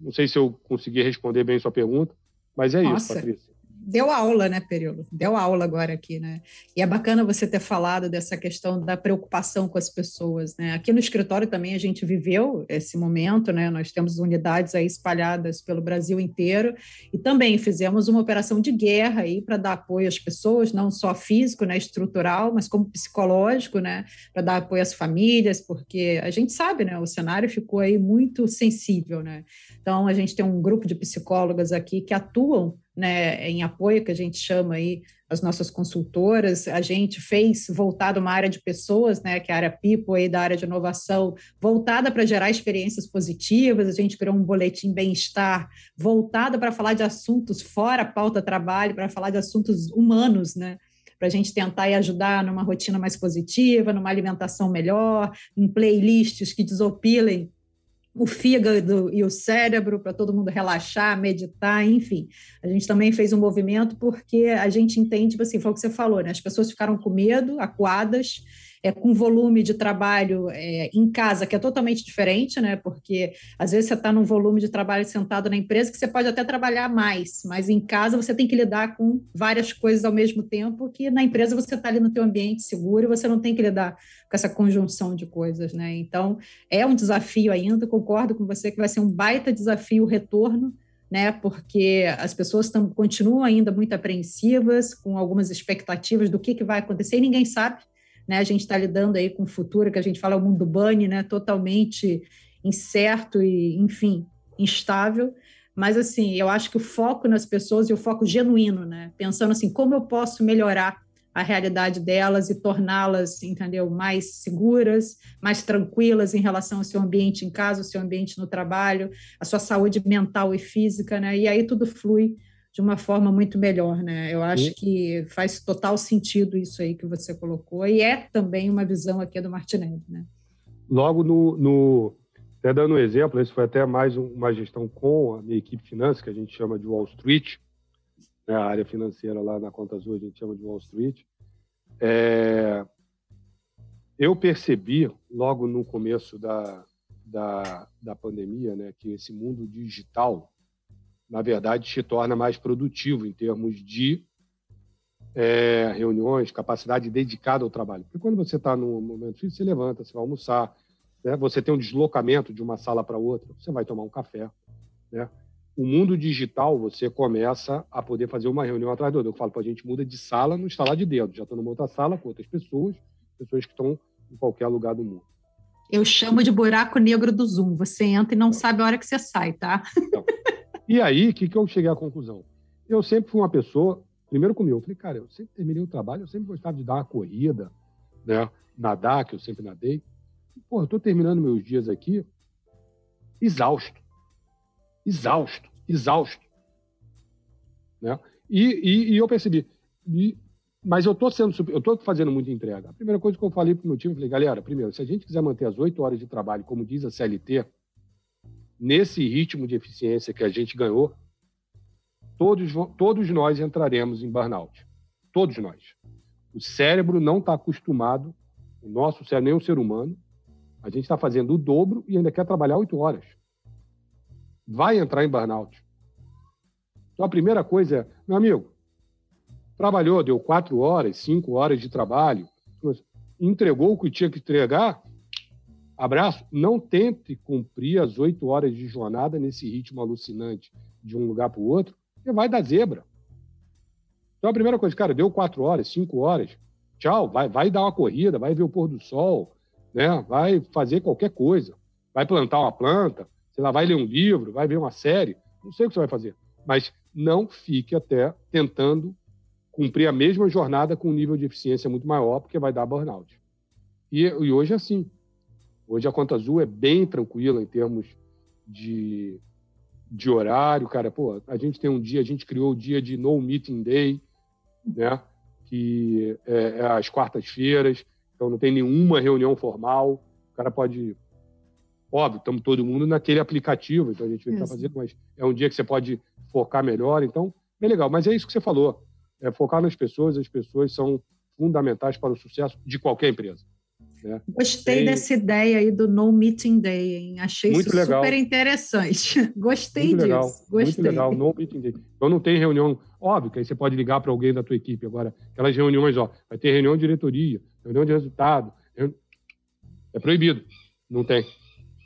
Não sei se eu consegui responder bem sua pergunta, mas é Nossa. isso, Patrícia deu aula, né, Periolo? Deu aula agora aqui, né? E é bacana você ter falado dessa questão da preocupação com as pessoas, né? Aqui no escritório também a gente viveu esse momento, né? Nós temos unidades aí espalhadas pelo Brasil inteiro e também fizemos uma operação de guerra aí para dar apoio às pessoas, não só físico, né, estrutural, mas como psicológico, né, para dar apoio às famílias, porque a gente sabe, né, o cenário ficou aí muito sensível, né? Então a gente tem um grupo de psicólogas aqui que atuam né, em apoio, que a gente chama aí as nossas consultoras, a gente fez voltado uma área de pessoas, né, que é a área People aí da área de inovação, voltada para gerar experiências positivas, a gente criou um boletim bem-estar voltado para falar de assuntos fora pauta trabalho, para falar de assuntos humanos, né, para a gente tentar e ajudar numa rotina mais positiva, numa alimentação melhor, em playlists que desopilem o fígado e o cérebro para todo mundo relaxar, meditar, enfim. A gente também fez um movimento porque a gente entende, tipo assim, foi o que você falou, né? As pessoas ficaram com medo, acuadas, é, com volume de trabalho é, em casa, que é totalmente diferente, né? Porque às vezes você está num volume de trabalho sentado na empresa que você pode até trabalhar mais, mas em casa você tem que lidar com várias coisas ao mesmo tempo, que na empresa você está ali no teu ambiente seguro e você não tem que lidar com essa conjunção de coisas, né? Então, é um desafio ainda, concordo com você que vai ser um baita desafio o retorno, né? Porque as pessoas tão, continuam ainda muito apreensivas, com algumas expectativas do que, que vai acontecer, e ninguém sabe né? A gente está lidando aí com o futuro, que a gente fala o mundo bunny, né? Totalmente incerto e, enfim, instável. Mas, assim, eu acho que o foco nas pessoas e o foco genuíno, né? Pensando assim, como eu posso melhorar a realidade delas e torná-las, entendeu, mais seguras, mais tranquilas em relação ao seu ambiente em casa, ao seu ambiente no trabalho, a sua saúde mental e física, né? E aí tudo flui de uma forma muito melhor, né? Eu acho que faz total sentido isso aí que você colocou e é também uma visão aqui do Martinelli, né? Logo no, no até dando um exemplo, esse foi até mais uma gestão com a minha equipe financeira, que a gente chama de Wall Street, né? a área financeira lá na Conta Azul a gente chama de Wall Street. É, eu percebi logo no começo da, da, da pandemia, né, que esse mundo digital na verdade, se torna mais produtivo em termos de é, reuniões, capacidade dedicada ao trabalho. Porque quando você está no momento difícil, você levanta, você vai almoçar, né? você tem um deslocamento de uma sala para outra, você vai tomar um café. Né? O mundo digital, você começa a poder fazer uma reunião atrás do outro. Eu falo, a gente muda de sala no instalar de dedo. Já estou numa outra sala com outras pessoas, pessoas que estão em qualquer lugar do mundo. Eu chamo de buraco negro do Zoom. Você entra e não sabe a hora que você sai, tá? Então, e aí, o que, que eu cheguei à conclusão? Eu sempre fui uma pessoa, primeiro comigo, eu falei, cara, eu sempre terminei o trabalho, eu sempre gostava de dar uma corrida, né? nadar, que eu sempre nadei. Pô, eu tô terminando meus dias aqui exausto. exausto, exausto. Né? E, e, e eu percebi, e, mas eu estou sendo, eu estou fazendo muita entrega. A primeira coisa que eu falei para o meu time, eu falei, galera, primeiro, se a gente quiser manter as oito horas de trabalho, como diz a CLT, nesse ritmo de eficiência que a gente ganhou, todos, todos nós entraremos em burnout. Todos nós. O cérebro não está acostumado, o nosso cérebro, nem o ser humano, a gente está fazendo o dobro e ainda quer trabalhar oito horas. Vai entrar em burnout. Então a primeira coisa é, meu amigo, trabalhou, deu quatro horas, cinco horas de trabalho, entregou o que tinha que entregar, abraço, não tente cumprir as oito horas de jornada nesse ritmo alucinante de um lugar para o outro, porque vai dar zebra. Então a primeira coisa, cara, deu quatro horas, cinco horas, tchau, vai, vai dar uma corrida, vai ver o pôr do sol, né? vai fazer qualquer coisa, vai plantar uma planta, sei lá, vai ler um livro, vai ver uma série, não sei o que você vai fazer, mas não fique até tentando cumprir a mesma jornada com um nível de eficiência muito maior, porque vai dar burnout. E, e hoje é assim. Hoje a conta azul é bem tranquila em termos de, de horário, cara. Pô, a gente tem um dia, a gente criou o dia de no meeting day, né? Que é, é às quartas-feiras, então não tem nenhuma reunião formal. O cara pode óbvio, estamos todo mundo naquele aplicativo, então a gente está fazendo, mas é um dia que você pode focar melhor, então, bem legal. Mas é isso que você falou é focar nas pessoas, as pessoas são fundamentais para o sucesso de qualquer empresa. Né? Gostei Tem... dessa ideia aí do No Meeting Day, hein? Achei muito isso legal. super interessante. [LAUGHS] Gostei muito disso. Legal. Gostei. Muito legal, No Meeting Day. Então não tem reunião, óbvio que aí você pode ligar para alguém da tua equipe agora, aquelas reuniões, ó, vai ter reunião de diretoria, reunião de resultado, é proibido, não tem.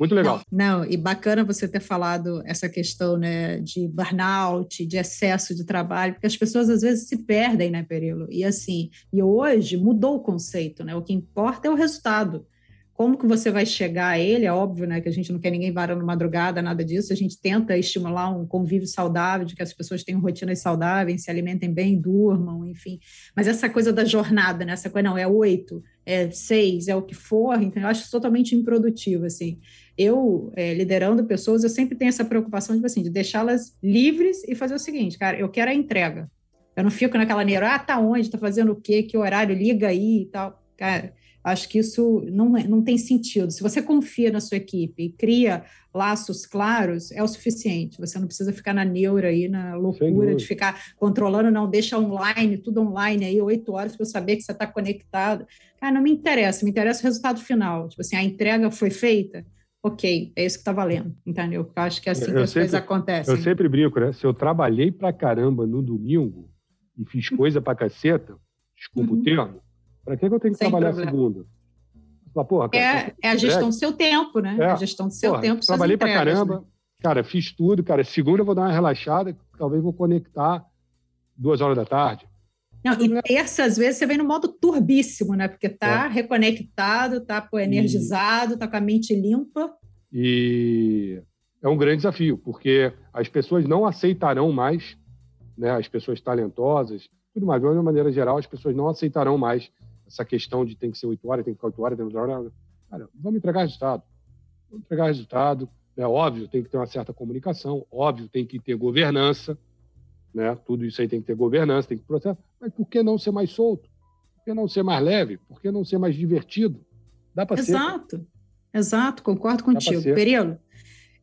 Muito legal. Não, não, e bacana você ter falado essa questão né, de burnout, de excesso de trabalho, porque as pessoas às vezes se perdem, né, Perilo? E assim, e hoje mudou o conceito, né? O que importa é o resultado. Como que você vai chegar a ele? É óbvio, né, que a gente não quer ninguém varando madrugada, nada disso. A gente tenta estimular um convívio saudável, de que as pessoas tenham rotinas saudáveis, se alimentem bem, durmam, enfim. Mas essa coisa da jornada, né? Essa coisa, não, é oito, é seis, é o que for, então eu acho totalmente improdutivo, assim. Eu, é, liderando pessoas, eu sempre tenho essa preocupação, tipo assim, de deixá-las livres e fazer o seguinte, cara, eu quero a entrega. Eu não fico naquela neura, ah, tá onde, tá fazendo o quê, que horário, liga aí e tal. Cara, Acho que isso não, é, não tem sentido. Se você confia na sua equipe e cria laços claros, é o suficiente. Você não precisa ficar na neura aí, na loucura de ficar controlando, não, deixa online, tudo online aí, oito horas para eu saber que você está conectado. Cara, não me interessa, me interessa o resultado final. Tipo assim, a entrega foi feita, ok, é isso que está valendo, entendeu? Porque eu acho que é assim eu que as sempre, coisas acontecem. Eu sempre brinco, né? Se eu trabalhei para caramba no domingo e fiz coisa para caceta, desculpa uhum. o termo, para que, que eu tenho que Sem trabalhar problema. segunda? Fala, porra, cara, é, é, a gestão do seu tempo, né? É. A gestão do seu porra, tempo. Trabalhei para caramba, né? cara, fiz tudo, cara. Segunda eu vou dar uma relaxada, talvez vou conectar duas horas da tarde. Não, e terça, às vezes, você vem no modo turbíssimo, né? Porque tá é. reconectado, tá pô, energizado, e... tá com a mente limpa. E é um grande desafio, porque as pessoas não aceitarão mais, né? As pessoas talentosas, tudo mais, de uma maneira geral, as pessoas não aceitarão mais essa questão de tem que ser oito horas, tem que ficar oito horas, tem que horas. Cara, vamos entregar resultado. Vamos entregar resultado. É óbvio, tem que ter uma certa comunicação, óbvio, tem que ter governança, né? Tudo isso aí tem que ter governança, tem que processo. Mas por que não ser mais solto? Por que não ser mais leve? Por que não ser mais divertido? Dá para ser. Exato, exato, concordo contigo. Perilo,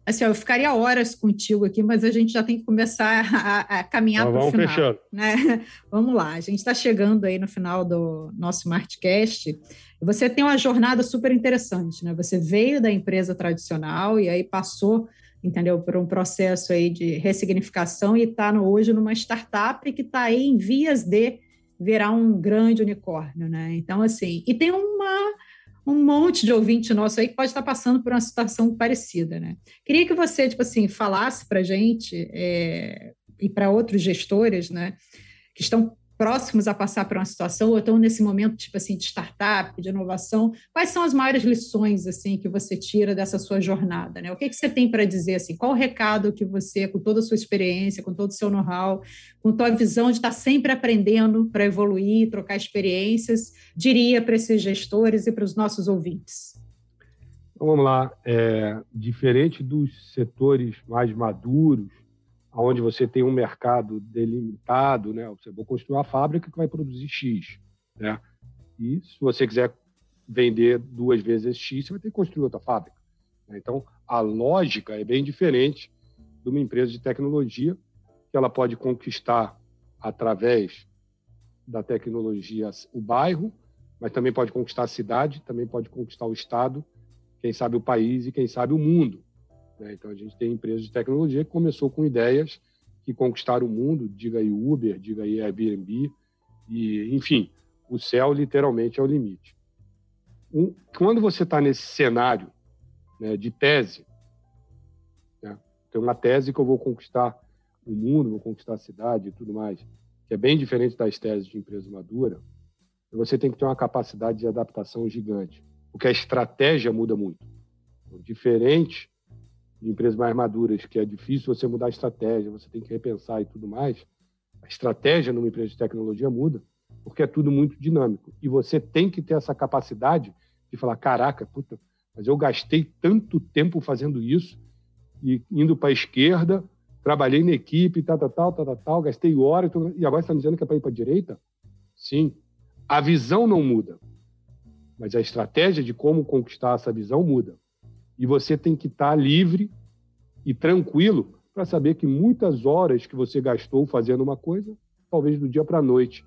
assim, eu ficaria horas contigo aqui, mas a gente já tem que começar a, a caminhar para o final. Fechando. Né? [LAUGHS] Vamos lá, a gente está chegando aí no final do nosso Martcast. Você tem uma jornada super interessante, né? Você veio da empresa tradicional e aí passou, entendeu, por um processo aí de ressignificação e está hoje numa startup que está aí em vias de virar um grande unicórnio, né? Então, assim, e tem uma um monte de ouvinte nosso aí que pode estar passando por uma situação parecida, né? Queria que você, tipo assim, falasse para a gente é, e para outros gestores, né, que estão próximos a passar por uma situação ou estão nesse momento tipo assim de startup, de inovação, quais são as maiores lições assim que você tira dessa sua jornada, né? O que que você tem para dizer assim? Qual o recado que você, com toda a sua experiência, com todo o seu know-how, com tua visão de estar sempre aprendendo para evoluir, trocar experiências, diria para esses gestores e para os nossos ouvintes? Então, vamos lá. É, diferente dos setores mais maduros, onde você tem um mercado delimitado, né? Você vai construir uma fábrica que vai produzir X, né? E se você quiser vender duas vezes esse X, você vai ter que construir outra fábrica. Né? Então, a lógica é bem diferente de uma empresa de tecnologia que ela pode conquistar através da tecnologia o bairro, mas também pode conquistar a cidade, também pode conquistar o estado, quem sabe o país e quem sabe o mundo. Né? Então a gente tem empresas de tecnologia que começou com ideias que conquistaram o mundo, diga aí Uber, diga aí Airbnb, e enfim, o céu literalmente é o limite. Um, quando você está nesse cenário né, de tese, né, tem uma tese que eu vou conquistar o mundo, vou conquistar a cidade e tudo mais, que é bem diferente das teses de empresa madura, você tem que ter uma capacidade de adaptação gigante, porque a estratégia muda muito. Então, diferente de empresas mais maduras, que é difícil você mudar a estratégia, você tem que repensar e tudo mais, a estratégia numa empresa de tecnologia muda, porque é tudo muito dinâmico. E você tem que ter essa capacidade de falar: caraca, puta, mas eu gastei tanto tempo fazendo isso e indo para a esquerda, trabalhei na equipe, tal, tal, tal, tal, tal, gastei horas, e agora está me dizendo que é para ir para a direita? Sim. A visão não muda, mas a estratégia de como conquistar essa visão muda. E você tem que estar tá livre e tranquilo para saber que muitas horas que você gastou fazendo uma coisa, talvez do dia para a noite,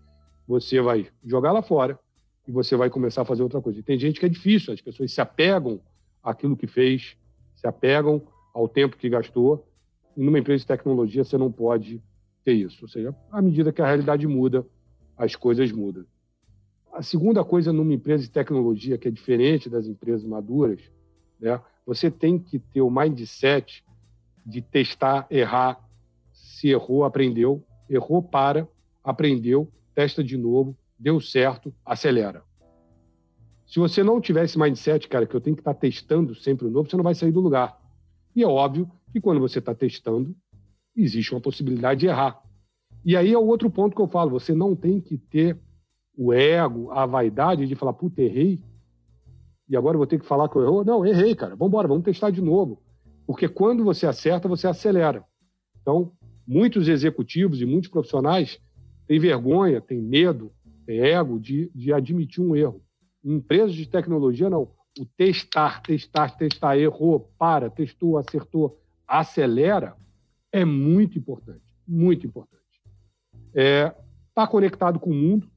você vai jogar lá fora e você vai começar a fazer outra coisa. E tem gente que é difícil, as pessoas se apegam àquilo que fez, se apegam ao tempo que gastou e numa empresa de tecnologia você não pode ter isso. Ou seja, à medida que a realidade muda, as coisas mudam. A segunda coisa numa empresa de tecnologia que é diferente das empresas maduras, né, você tem que ter o mindset de testar, errar. Se errou, aprendeu. Errou, para, aprendeu, testa de novo, deu certo, acelera. Se você não tiver esse mindset, cara, que eu tenho que estar testando sempre o novo, você não vai sair do lugar. E é óbvio que quando você está testando, existe uma possibilidade de errar. E aí é o outro ponto que eu falo: você não tem que ter o ego, a vaidade de falar, puta, errei. E agora vou ter que falar que eu errou. Não, errei, cara. Vamos embora, vamos testar de novo. Porque quando você acerta, você acelera. Então, muitos executivos e muitos profissionais têm vergonha, têm medo, têm ego de, de admitir um erro. Em empresas de tecnologia, não. O testar, testar, testar, errou, para, testou, acertou, acelera, é muito importante, muito importante. É, tá conectado com o mundo,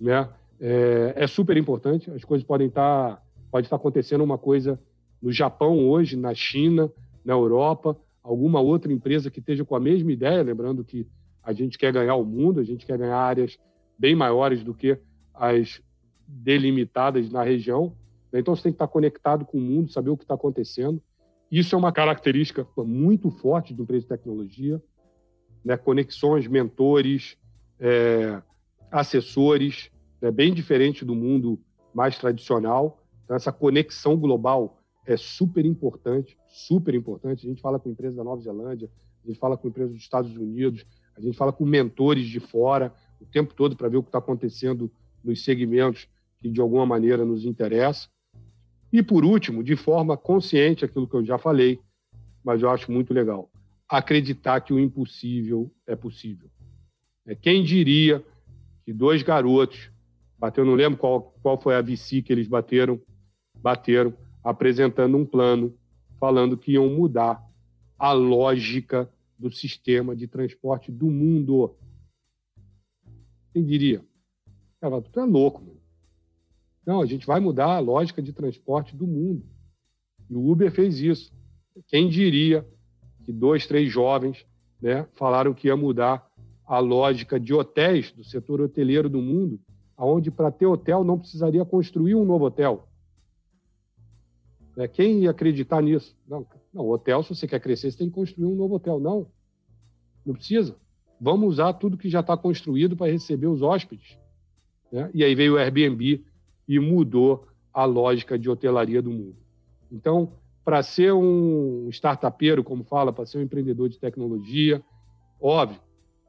né? É, é, super importante. As coisas podem estar, tá, pode estar acontecendo uma coisa no Japão hoje, na China, na Europa, alguma outra empresa que esteja com a mesma ideia, lembrando que a gente quer ganhar o mundo, a gente quer ganhar áreas bem maiores do que as delimitadas na região. Né? Então você tem que estar conectado com o mundo, saber o que está acontecendo. Isso é uma característica muito forte de empresa de tecnologia, né? conexões, mentores, é, assessores, né? bem diferente do mundo mais tradicional. Então, essa conexão global é super importante, super importante. A gente fala com empresas da Nova Zelândia, a gente fala com empresas dos Estados Unidos, a gente fala com mentores de fora o tempo todo para ver o que está acontecendo nos segmentos que de alguma maneira nos interessa. E, por último, de forma consciente, aquilo que eu já falei, mas eu acho muito legal, acreditar que o impossível é possível. É, quem diria que dois garotos, bateu, não lembro qual, qual foi a VC que eles bateram, bateram, apresentando um plano, falando que iam mudar a lógica do sistema de transporte do mundo. Quem diria? Cara, tu é louco, mano. Não, a gente vai mudar a lógica de transporte do mundo. E o Uber fez isso. Quem diria que dois, três jovens né, falaram que ia mudar a lógica de hotéis do setor hoteleiro do mundo, aonde para ter hotel não precisaria construir um novo hotel. Né, quem ia acreditar nisso? Não, não, hotel, se você quer crescer, você tem que construir um novo hotel. Não, não precisa. Vamos usar tudo que já está construído para receber os hóspedes. Né? E aí veio o Airbnb e mudou a lógica de hotelaria do mundo. Então, para ser um startupeiro, como fala, para ser um empreendedor de tecnologia, óbvio,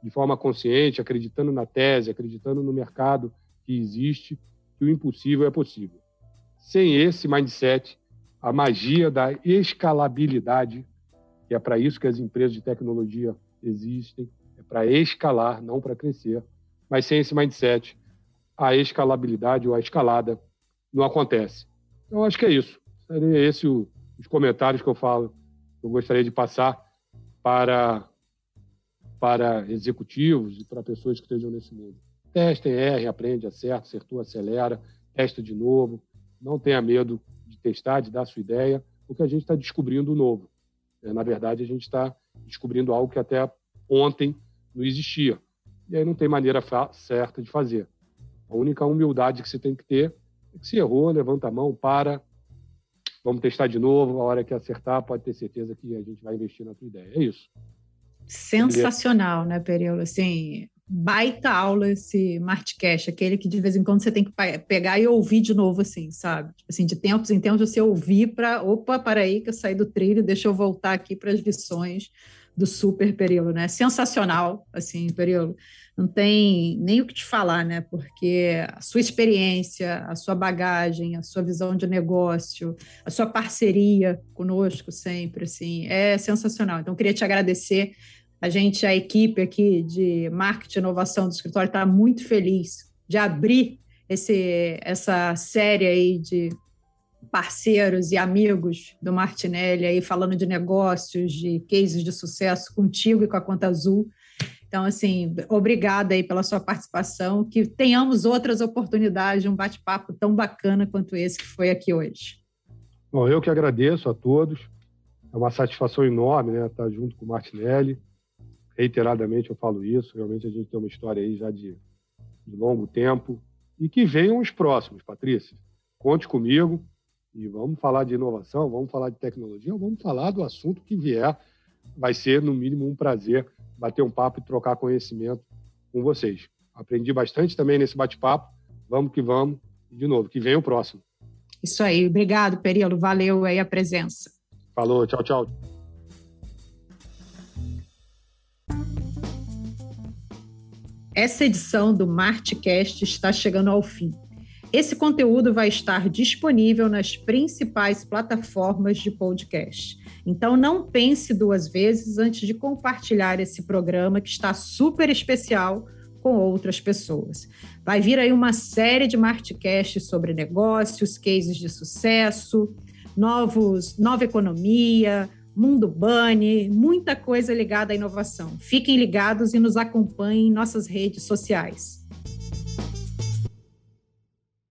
de forma consciente, acreditando na tese, acreditando no mercado que existe, que o impossível é possível. Sem esse mindset, a magia da escalabilidade, que é para isso que as empresas de tecnologia existem, é para escalar, não para crescer. Mas sem esse mindset, a escalabilidade ou a escalada não acontece. Então, acho que é isso. Seria esse o, os comentários que eu falo, que eu gostaria de passar para, para executivos e para pessoas que estejam nesse mundo. Testem, erre, aprende, acerta, acertou, acelera, testa de novo. Não tenha medo testar, de dar sua ideia, porque a gente está descobrindo o novo. É, na verdade, a gente está descobrindo algo que até ontem não existia. E aí não tem maneira certa de fazer. A única humildade que você tem que ter é que se errou, levanta a mão, para, vamos testar de novo, a hora que acertar, pode ter certeza que a gente vai investir na tua ideia. É isso. Sensacional, né, Periolo? Assim, baita aula esse Martcast, aquele que de vez em quando você tem que pegar e ouvir de novo, assim, sabe? Tipo assim, de tempos em tempos você ouvir para, opa, para aí que eu saí do trilho, deixa eu voltar aqui para as lições do super período, né? Sensacional, assim, período. Não tem nem o que te falar, né? Porque a sua experiência, a sua bagagem, a sua visão de negócio, a sua parceria conosco sempre, assim, é sensacional. Então, queria te agradecer a gente, a equipe aqui de marketing e inovação do escritório, está muito feliz de abrir esse, essa série aí de parceiros e amigos do Martinelli aí falando de negócios, de cases de sucesso contigo e com a Conta Azul. Então, assim, obrigada aí pela sua participação, que tenhamos outras oportunidades de um bate-papo tão bacana quanto esse que foi aqui hoje. Bom, eu que agradeço a todos. É uma satisfação enorme, né, estar junto com o Martinelli reiteradamente eu falo isso, realmente a gente tem uma história aí já de, de longo tempo. E que venham os próximos, Patrícia. Conte comigo e vamos falar de inovação, vamos falar de tecnologia, vamos falar do assunto que vier. Vai ser, no mínimo, um prazer bater um papo e trocar conhecimento com vocês. Aprendi bastante também nesse bate-papo. Vamos que vamos. E, de novo, que venha o próximo. Isso aí. Obrigado, Perilo. Valeu aí a presença. Falou. Tchau, tchau. Essa edição do Martcast está chegando ao fim. Esse conteúdo vai estar disponível nas principais plataformas de podcast. Então não pense duas vezes antes de compartilhar esse programa que está super especial com outras pessoas. Vai vir aí uma série de Martcasts sobre negócios, cases de sucesso, novos, nova economia, Mundo Bunny, muita coisa ligada à inovação. Fiquem ligados e nos acompanhem em nossas redes sociais.